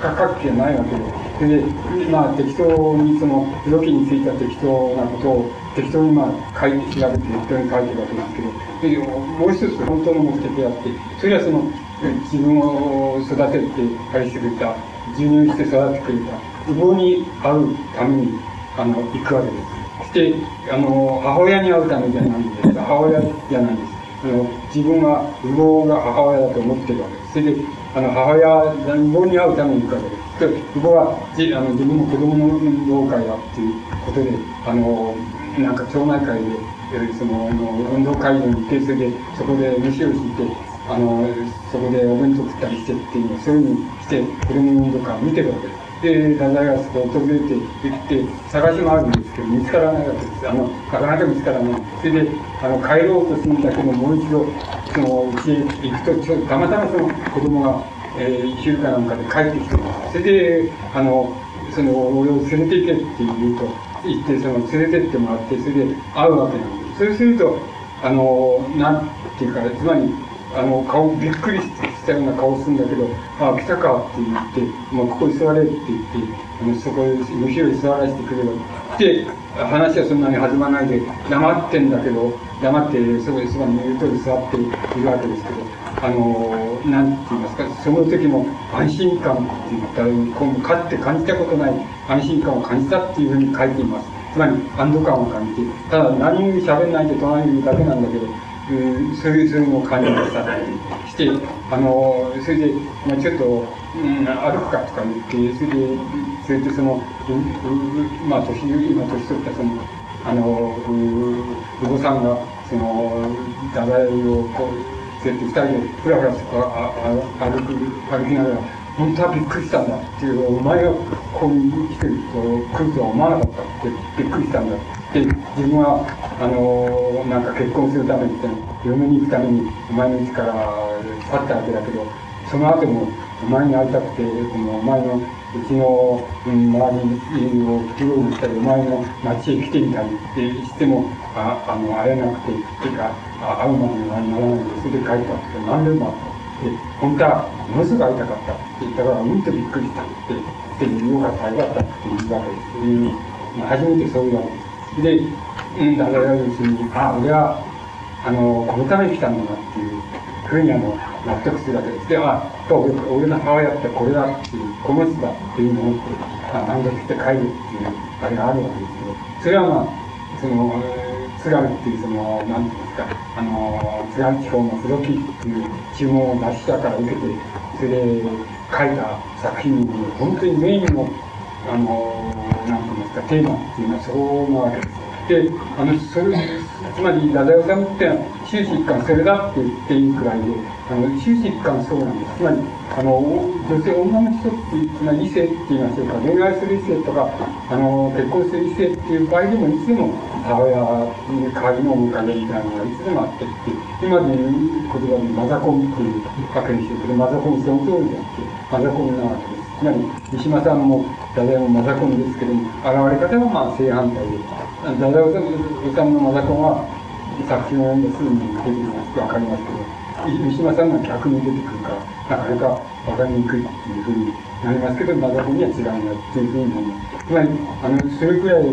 Speaker 4: 価格じゃないわけで、で、まあ、適当にその、土器についた適当なことを、適当にまあ、書いて、調べて適当に書いてるわけなんですけどで、もう一つ本当の目的があって、それはその、自分を育てて愛してくれた、授乳して育ててくれた、父母に会うために、あの、行くわけです。そして、あの、母親に会うためじゃないんです。母親じゃないんです。あの、自分は父母が母親だと思ってるわけです。それで、あの、母親、父母に会うために行くわけです。父母はじあの自分の子供の運動会だっていうことで、あの、なんか町内会で、そのあの、運動会場に行って、それで、そこで飯を敷いて、あの、そこでお弁当食ったりしてっていうのを、そういうふうにして、子供の運動会を見てるわけです。で、太宰がそこを訪れて行って探し回るんですけど、見つからないわけです。あの、なかなか見つからない。それで、あの、帰ろうとするんだけど、もう一度、その、うち行くと、たまたまその子供が、えー、週かなんかで帰ってきてそれで、あの、その、俺を連れて行けって言うと、行って、その、連れてってもらって、それで会うわけなんです。そうすると、あの、なんていうか、つまり、あの、顔、びっくりしたような顔するんだけど、ああ、来たかって言って、もうここに座れって言って、あのそこに後ろに座らせてくれる。で、話はそんなに始まないで、黙ってんだけど、黙って、そこにそばに言う通り座っているわけですけど、あの、なんて言いますか、その時も安心感って言ったら、こうかって感じたことない安心感を感じたっていうふうに書いています。つまり安堵感を感じて、ただ何も喋んないで隣にいるだけなんだけど、そういう、そういうのを感じましたして、あの、それで、まあ、ちょっと、うん、歩くかとか言って、それで、それでその、まあ、年、今年取ったその、あの、お子さんが、その、ダダをこう、そうやって二人でふらふらとか歩く、歩きながら、本当はびっくりしたんだっていう、お前がここに来てると、来るとは思わなかったってびっくりしたんだで、自分は、あの、なんか結婚するために、嫁に行くために、お前の家から去ったわけだけど、その後も、お前に会いたくて、そのお前のうちの、うん、周りをうろうろしたり、お前の町へ来てみたりってしても、ああの会えなくて、っていうか、会うまでにはならないで、それで帰ったって何でもあった。で、本当はものすごく会いたかったって言ったから、うんとびっくりしたって、で、よかった、よかったって言うわけです。初めてそういうわけです。で、うん、だから要するに、あ、俺は、あの、このために来たんだなっていうふうにあの、納得するわけです。で、あ、俺の母親ってこれだっていう、この人だっていうのを思って、あ、満足して帰るっていう、あれがあるわけですけど、それはまあ、その、津軽っていうその、なんていうんですか、あの、津軽地方の付録っていう注文を出したから受けて、それで書いた作品に、本当にメインの、あの、なんて言いますか、テーマっていうのはそうなわけです。で、あの、それ、つまり、太宰治ってのは、終始一貫それだって言っていいくらいで、あの、終始一貫そうなんです。つまり、あの、女性、女の人っていう、つまり異性って言いましょうか、恋愛する異性とか、あの、結婚する異性っていう場合でも、いつでも母親に代わりの面影みたいなのがいつでもあってって、今で言う言葉でマザコンっていうわけですよ。これマザコンその通りであって、マザコンなわけです。つまり、三島さんも、ダダヤもマザコンですけども、現れ方はまあ正反対で、ダダヤさんのマザコンは、作品を読んですぐに出てきますわかりますけど、三島さんが逆に出てくるから、なかなかわかりにくいっていうふうになりますけど、マザコンには違いなっていうふうになります。つまり、あの、それくらい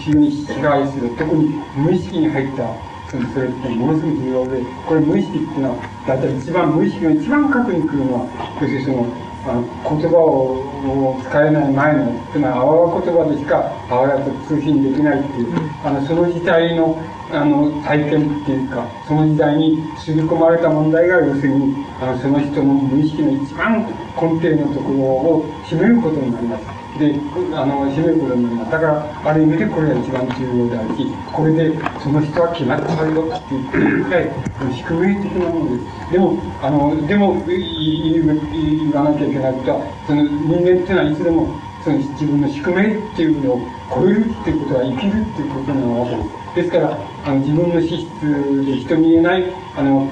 Speaker 4: 非常に支配する、特に無意識に入ったそれってものすごく重要で、これ無意識っていうのは、だいたい一番無意識が一番核に来るのは、要するにその、あの言葉を使えない前の、つまり、あわわ言葉でしか母親と通信できないっていう、あの、その時代の、あの、体験っていうか、その時代に刷り込まれた問題が、要するに、あの、その人の無意識の一番根底のところを占めることになります。で、あの、締めることになります。だから、ある意味でこれが一番重要であるし、これで、その人は決まったよって言ってるくらい、宿命的なものです。でも、あの、でも、言わなきゃいけないことは、その人間っていうのはいつでも、その自分の宿命っていうのを超えるっていうことは生きるっていうことなわけです。ですから、あの自分の資質で人に言えない、あの、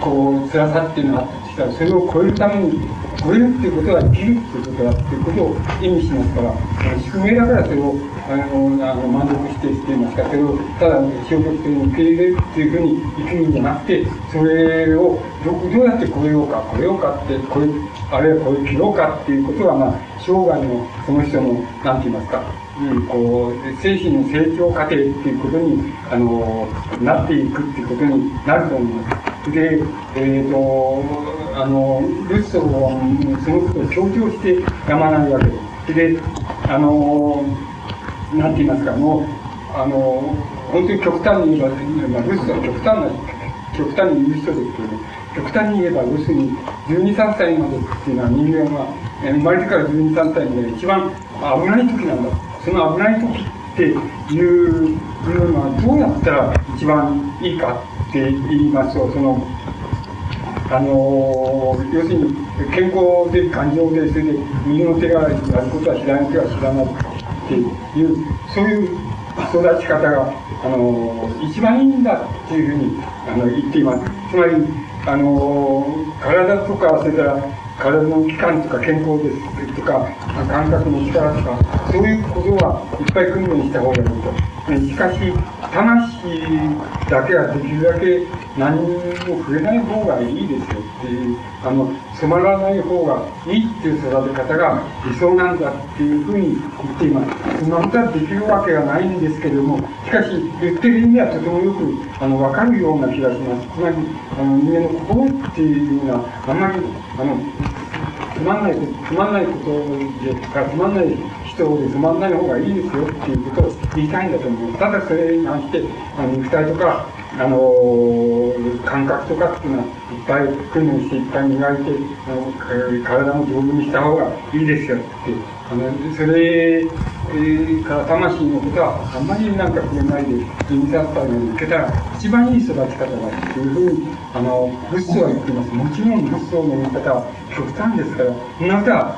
Speaker 4: こう、辛さっていうのがあったとしたら、それを超えるために、超えるっていうことは生きるっていうことだっていうことを意味しますから、宿命だからそれを、あの、あの満足してしていますか、それをただ消極的に受け入れるっていうふうに生きるんじゃなくて、それをどどうやって超えようか、超えようかって、超え、あるいは超え切ろうかっていうことは、まあ、生涯のその人の、なんて言いますか、うん、こう、精神の成長過程っていうことに、あの、なっていくっていうことになると思います。で、えっ、と、あの、ルッソはそのことを強調してやまないわけです。で、あの、なんて言いますか、もう、あの、本当に極端に言えば、まあ、ルッソは極端な、極端に言う人ですけど、極端に言えば、要するに、12、3歳までっていうのは人間は、生まれてから12、3歳まで一番危ない時なんだ。その危ない時っていうのはどうやったら一番いいかって言いますと、その、あの要するに健康で感情でそれで右の手がやることは左の手は知らないっていうそういう育ち方が、あの一番いいんだっていうふうにあの言っています。つまり、あの体とかそれから体の器官とか健康です。とか感覚の力とかそういうことはいっぱい訓練した方がいいと。しかし魂だけはできるだけ何も触れない方がいいですよっていうあの染まらない方がいいっていう育て方が理想なんだっていうふうに言っています。そんなことはできるわけがないんですけれどもしかし言ってる意味はとてもよくあの分かるような気がします。つまりあの人間の心っていうのはあんまりあのつまんないつまんないことでかつまんない人でつまんない方がいいですよっていうことを言いたいんだと思うただそれに関してあの肉体とかあの感覚とかっていうのはいっぱい訓練していっぱい磨いてあの体も丈夫にした方がいいですよってあのそれから魂のことはあんまりなんか触れないでインサッターに受けたら一番いい育ち方だっていうふうにあのブッソは言っていますもちろんブッソの言い方は極端ですからそんなことは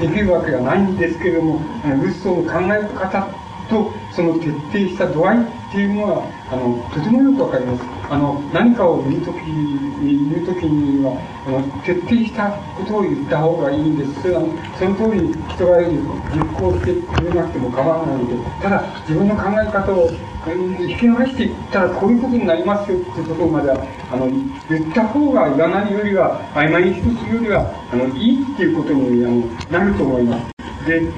Speaker 4: できるわけがないんですけれどもブッソの考え方とその徹底した度合いっていうのはあのとてもよくわかりますあの何かを言う時に言う時にはあの徹底したことを言った方がいいんですそれはその通り人が実行してくれなくても構わないのでただ自分の考え方を引き伸していったらこういうことになりますよっていうところまではあの言った方が言わないよりは曖昧にするよりはあのいいっていうことにあのなると思いますで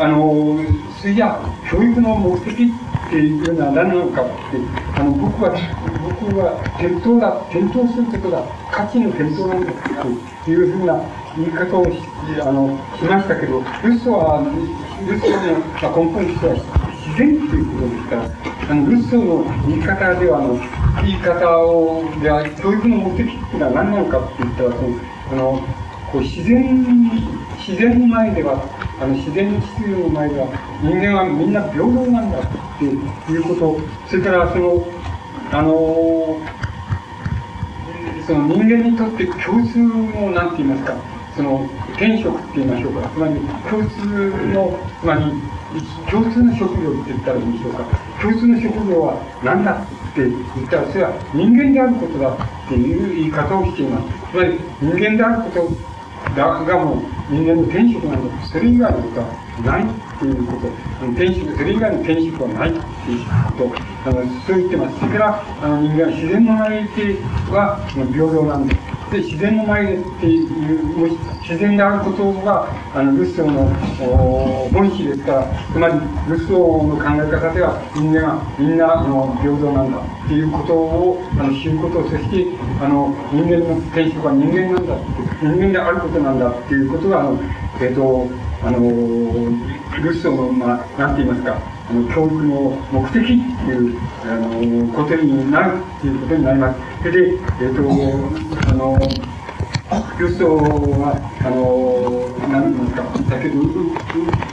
Speaker 4: あのそれじゃ教育の目的っていうのは何なのかってあの僕は僕は転倒だ転倒することだ価値の転倒なんだっていうふうな言い方をしあのしましたけど嘘は嘘の、まあ、根本としては自然っていうことですからあの嘘の言い方ではあの言い方をでは教育の目的っていうのは何なのかって言ったらそのあのこう自然自然の前ではあの自然秩序の前では人間はみんな平等なんだっていうことそれからそのあのその人間にとって共通の何て言いますかその天職って言いましょうかつまり共通のつまり共通の職業って言ったらいいんでしょうか共通の職業は何だって言ったらそれは人間であることだっていう言い方をしていますつまり人間であることだがもう人間の天職なんだそれ以外のことはないっていうこと天職それ以外の天職はないっていうことあのそう言ってます。それからあの人間は自然の前では平等なんです。で自然の前でっていう自然であることがあのルッソーの本質ですからつまりルッソーの考え方では人間はみんなあの平等なんだっていうことをあの知ることそしてあの人間の天職は人間なんだ人間であることなんだっていうことがあのえっ、ー、とあのルッソーのまあなんて言いますかあの教育の目的っていうあのことになるっていうことになります。それで、えっ、ー、と、あの、ルッソーは、あの、何て言いますか、先ほど、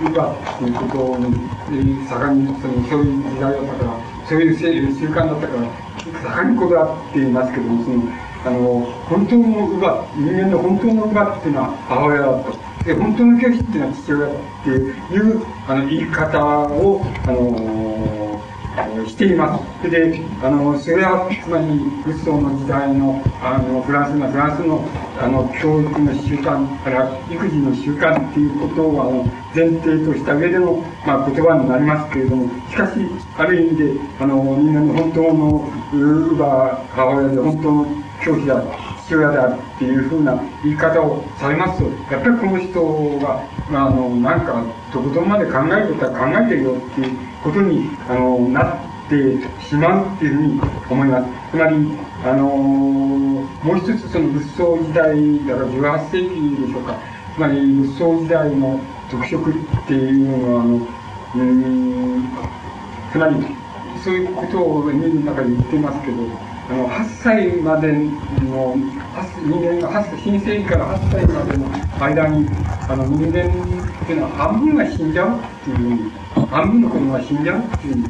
Speaker 4: ウバっていうこと、盛んに、その、そういう時代だったから、そういう習慣だったから、盛んにこだわっていますけども、その、あの、本当のウバ、人間の本当のウバっていうのは母親だと。で本当の教師っていうのは父親だっていうあの言い方を、あのー、しています。で、あの、それは、つまり、ルッソの時代の、あの、フランスの、フランスの、あの、教育の習慣から、育児の習慣っていうことを、あの、前提とした上での、まあ、言葉になりますけれども、しかし、ある意味で、あの、人間の本当の、ウーバー母親で本当の教師だ父親であるっていうふうな言い方をされますと、やっぱりこの人が、あの、なんか、とことんまで考えることは考えてるよっていうことに、あの、なってしまうっていうふうに思います。つまり、あのもう一つその仏像時代だから18世紀でしょうか。つまり仏像時代の特色っていうのは、あの、うん、つまり、そういうことを見る中で言ってますけど、あの、8歳までの、8人間が8歳、新生児から8歳までの間に、あの、人間っていうのは半分が死んじゃうっていう、半分の子供が死んじゃうっていうこ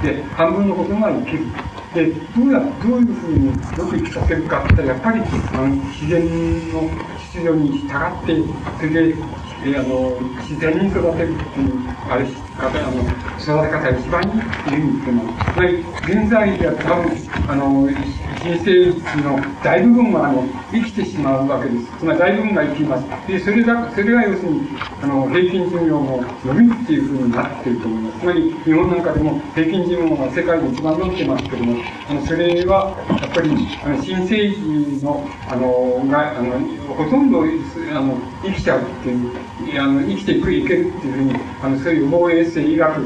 Speaker 4: とで、半分の子供が生きる。で、どうや、どういうふうによく生きさせるかって言ったら、やっぱり、あの、自然の秩序に従って、それで、えあの、自然に育てるっていう、あれ、方、あの、育て方が一番いいっていうふうに言ってます。つまり、現在では多分、あの、人生の大部分は、あの、生きてしまうわけです。つまり大部分が生きます。で、それが、それが要するに、あの、平均寿命の伸びっていうふうになっていると思います。つまり、日本なんかでも平均寿命が世界で一番伸びてますけども、あの、それは、やっぱり、あの、新生児の、あの、が、あの、ほとんど、あの、生きちゃうっていう、あの、生きていく、いけるっていうふうに、あの、そういう防衛生医学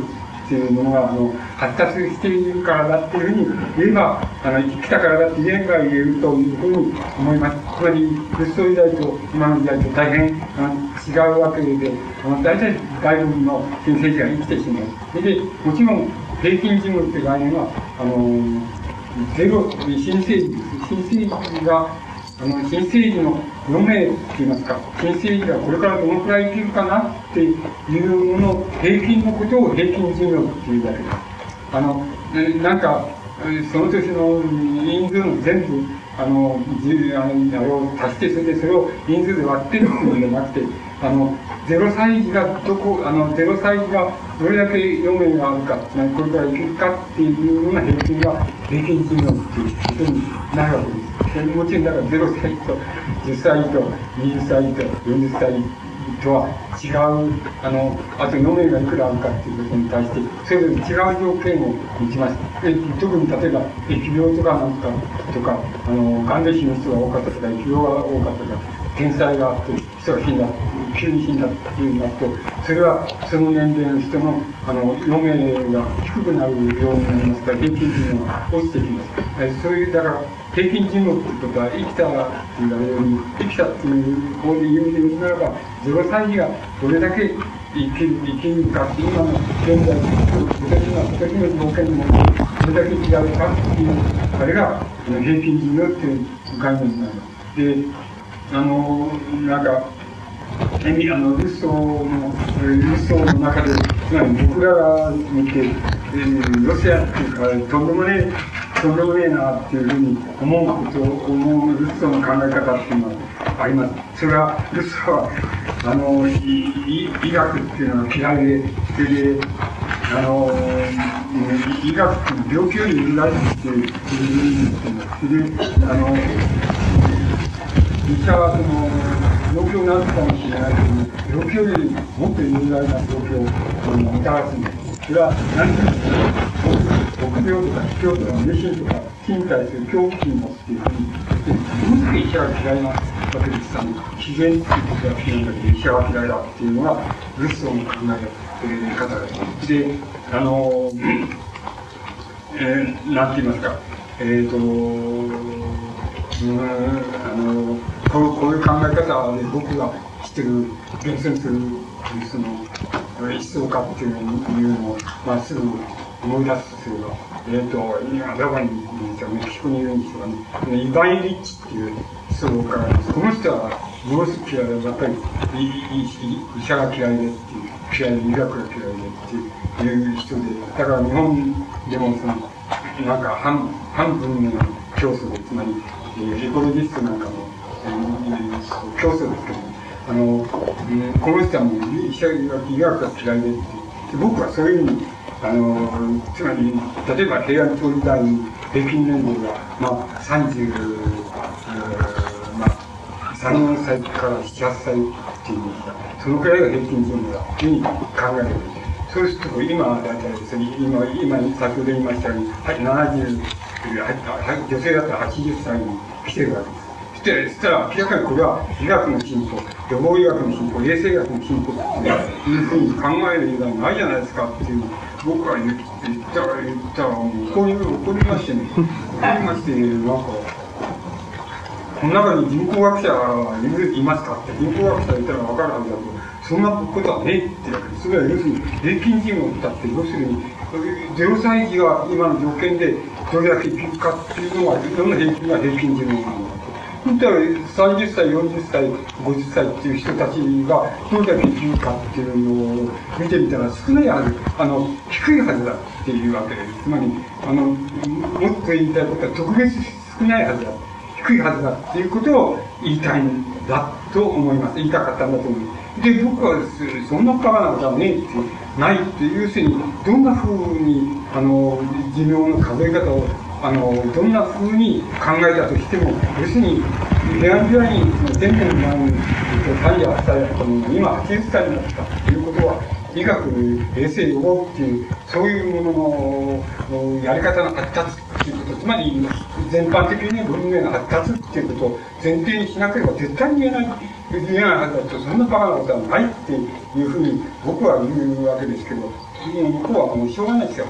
Speaker 4: っていうものが、あの、発達しているからだっていうふうに言えば、あの、生きたからだって言えば言えるというふうに思います。つまり、仏像時代と今の時代と大変、あの、違うわけで、あの、大体大部の新生児が生きてしまう。で、もちろん、平均寿命っていう概念は、あの、ゼロ、新生児です。新生児が、あの、新生児の4名って言いますか、新生児がこれからどのくらい生きるかなっていうもの、平均のことを平均寿命っていうだけです。あの、なんか、その年の人数の全部、あの、あの、あれを足して、それでそれを人数で割ってるっていうんじゃなくて、あの、0歳児がどこ、あの、0歳児がどれだけ4名があるか、これから生きるかっていうような平均が平均寿命っていうことになるわけです。でもちろん0歳と10歳と20歳と40歳とは違う、あの、あと4名がいくらあるかっていうことに対して、それぞれ違う条件を持ちます。で特に例えば、疫病とかなんとか、とか、あの、がんで死ぬ人が多かったとか、疫病が多かったとか、天災があって、人が死んだ、急に死んだっていうのがあって、それはその年齢の人の、あの、余命が低くなるようになりますから、平均寿命が落ちてきます。えそういう、だから、平均寿命っていうことは、生きたって言われるように、生きたっていう方で言うで言うならば、0歳児がどれだけ生きる、生きるかっていう、今の現在、私の、私の条件にも、どれだけ違うかっていう、あれが、平均寿命っていう概念になります。で、あの、なんか、えみあの、ルッソーの、ルッソーの中で、つまり僕らが見て、えーロシアっていうか、とんでもねえ、とんでもねえなっていうふうに思うこと、思うルッソの考え方っていうのはあります。それは、ルッソは、あの、医学っていうのは嫌いで、それで、あの、医学って病気より由来っていうふうに言ってます。それで、あの、医者はその病気を治すかもしれないけど、病気よりもっと有害な病気をそのもたらすんです。それは何ですか、臆病とか卑怯とか迷信とか、死に対する恐怖心を持つっていうふうに言って、どうして医者が嫌いなわけですかね。自然っていうことが好きなんだけど、医者が嫌いだっていうのが、ルッソーの考え方です。で、あの、えー、なんて言いますか、えっ、ー、と、うんあのこうこういう考え方で僕が知ってる厳選するその思想家っていうのを、まあ、すぐ思い出すすれば、えっ、と、今、ラバにいるんですよ、メキシコにいるんですよね。イバン・リッチっていう思想家がいます。この人は、ものすごく嫌いで、やっぱりいいいい医者が嫌いでっていう、嫌いで、医学が嫌いでっていう人で、だから日本でもその、なんか半、半分の競争で、つまり、えーエコロジストなんかも、えー競争ですけど、あの、うんこの人はもう医者が医学が嫌いでっていうで僕はそういうふうに、あの、つまり、例えば平安京時代に平均年齢が、まあ、30、まあ、3、4歳から7、8歳っていうんですか、そのくらいが平均寿命だというふうに考える。そうすると、今は大体ですね、今、今、先ほど言いましたように、はい、70、はい女性だったら80歳に来てるわけです。そし、たら明らかにこれは医学の進歩、予防医学の進歩、衛生学の進歩っていうふうに考える以外ないじゃないですかっていう、僕は言ったら、言ったら、もう怒り、怒りましてね。りまして、なんか、この中に人口学者はいますかって、人口学者いたら分かるはずだと、そんなことはねえってわけです。それは要するに、平均寿命だって、要するに、0歳児が今の条件でどれだけ生きるかっていうのは、どの平均が平均寿命なのかと。本当は30歳、40歳、50歳っていう人たちがどれだけ生きるかっていうのを見てみたら少ないはず、あの、低いはずだっていうわけです。つまり、あの、もっと言いたいことは特別少ないはずだ。低いはずだっていうことを言いたいんだと思います。言いたかったんだと思います。で、僕はそんなバカなことはねって、ないっていう、要するに、どんな風に、あの、寿命の数え方を、あの、どんな風に考えたとしても、要するに、平安時代に、1000年前に、38歳だったのが、今80歳になったということは、医学、衛生予防っていう、そういうもののやり方の発達っていうこと、つまり全般的に文明の発達っていうことを前提にしなければ絶対に言えない、言えないはずだと、そんなバカなことはないっていうふうに僕は言うわけですけど、向こうはもうしょうがないですよ。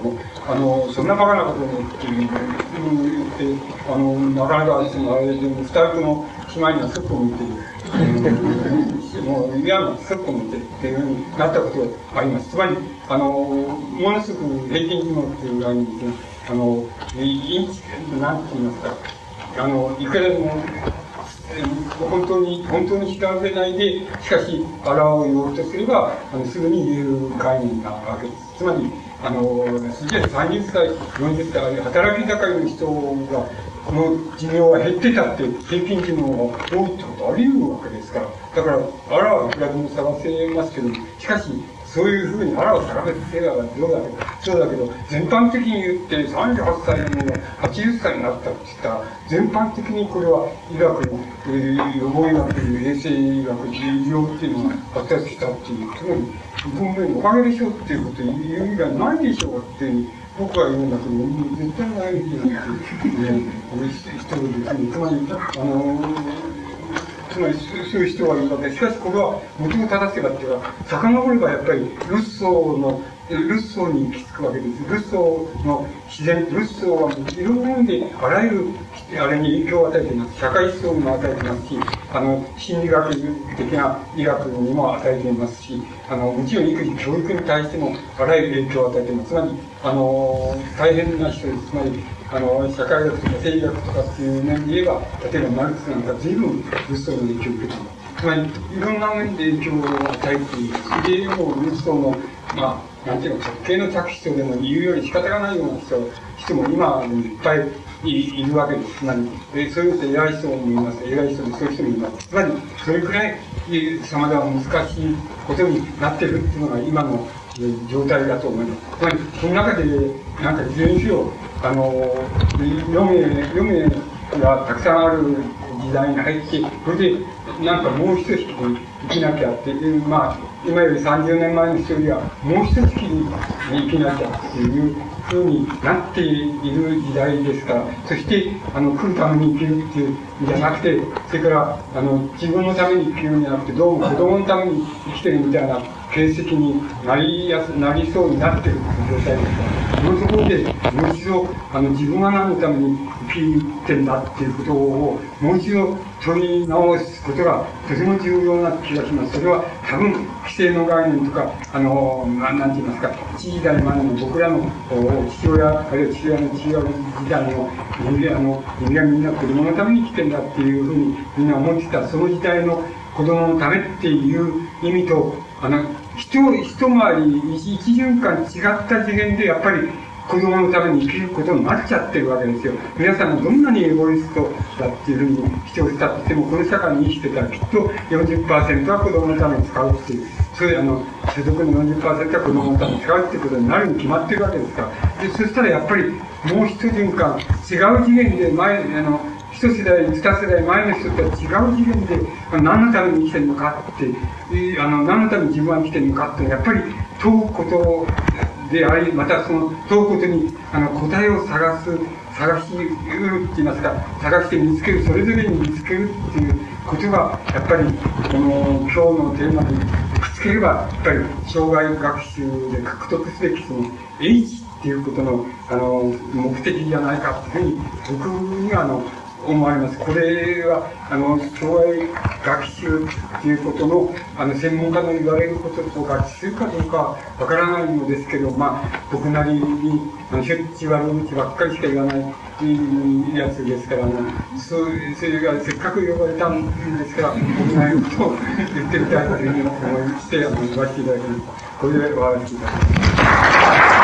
Speaker 4: あの、そんなバカなことをって言って、あの、なかなか、その、あれで、二人とも島にはすっぽ向いて、もう嫌なすっぽ向いてっていうふうになったことがあります。つまり、あの、ものすごく平均寿命っていうのがあるんですね。あの、インチ、なんて言いますか、あの、いくらでも、本当に、本当に調べないで、しかし、あらを言おうとすれば、あのすぐに言える概念なわけです。つまり、あの、すげえ30歳、40歳、働き盛りの人が、この寿命が減ってたって、平均寿命が多いってことあり得るわけですから。だから、あらはいくらでも探せますけど、しかし、そういうふうに腹を探せばどうだけど、そうだけど、全般的に言って38歳のものが80歳になったって言ったら、全般的にこれは医学の、えー、予防医学、衛生医学、医療っていうのが発達したっていう、つまり、文明のおかげでしょっていうことを言う以外ないでしょうっていう。僕は言うんだけど、絶対ないんだって、ね、人ですね。つまり、あのつまりそういう人はいるわけしかしこれは元を正せばっていうか遡ればやっぱりルッソーのルッソーに行き着くわけですルッソーの自然ルッソーはいろんな意味であらゆるあれに影響を与えています社会思想にも与えていますしあの心理学的な医学にも与えていますしあのもちろん育児教育に対してもあらゆる影響を与えていますつまりあの大変な人ですつまりあの、社会学とか生理学とかっていう面で言えば、例えばマルクスなんか随分ルソーの影響を受けています。つまり、いろんな面で影響を与えている。で、もうルソーの、まあ、なんていうの、直系の着手でも言うより仕方がないような人人も今いっぱいいるわけです。つまり、えそういう偉い人もいます。偉い人でそういう人もいます。つまり、それくらい様々な難しいことになってるっていうのが今の状態だと思います。つまり、その中で、なんかいずれにしろ、あの、読め、読めがたくさんある時代に入って、それで、なんかもう一引生きなきゃっていう、まあ、今より30年前の人よりは、もう一引に生きなきゃっていうふうになっている時代ですから、そして、あの、来るために生きるっていうんじゃなくて、それから、あの、自分のために生きるんじゃなくて、どうも子供のために生きてるみたいな形跡になりやす、なりそうになっている状態ですから、そのところで、もう一度、あの、自分が何のために生きてんだっていうことを、もう一度問い直すことがとても重要な気がします。それは多分、規制の概念とか、あの、なんて言いますか、一時代前の僕らの父親、あるいは父親の父親時代の人間、あの、人間みんな子供のために生きてんだっていうふうにみんな思ってた、その時代の子供のためっていう意味と、あの、一、一回り、一循環違った次元で、やっぱり子供のために生きることになっちゃってるわけですよ。皆さんがどんなにエゴイストだっていうふうに主張したとしても、この社会に生きてたらきっと40%は子供のために使うっていう。それあの、所得の40%は子供のために使うっていうことになるに決まってるわけですから。で、そしたらやっぱりもう一循環、違う次元で前、あの、一世代、二世代前の人とは違う次元で、何のために生きてるのかって、あの、何のために自分は生きてるのかって、やっぱり問うことであり、またその問うことに、あの、答えを探す、探しうるって言いますか、探して見つける、それぞれに見つけるっていうことが、やっぱり、この、今日のテーマにくっつければ、やっぱり、障害学習で獲得すべき、その、H っていうことの、あの、目的じゃないかっていうふうに、僕には、あの、思われます。これは、あの、障害学習っていうことの、あの、専門家の言われることと合致するかどうかわからないのですけど、まあ、僕なりに、あの、しょっちゅう悪口ばっかりしか言わないっていうやつですから、あの、そう、それがせっかく呼ばれたんですから、僕なりのことを言ってみたいというふうに思いまして、あの、言わせていただきました。これで終わらせていただきます。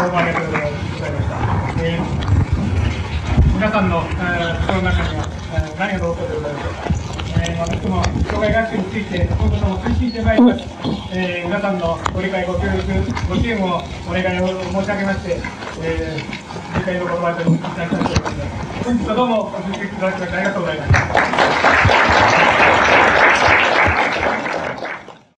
Speaker 1: どうもありがとうございました。えーんの、えー心の中には、えー何がどうかでございましょうか。えー私ども、障害学習について、今後とも推進してまいります。えー皆さんのご理解、ご協力、ご支援をお願いを申し上げまして、えー理解の言葉といたしたいと思います。本日はどうもご出席いただきましてありがとうございました。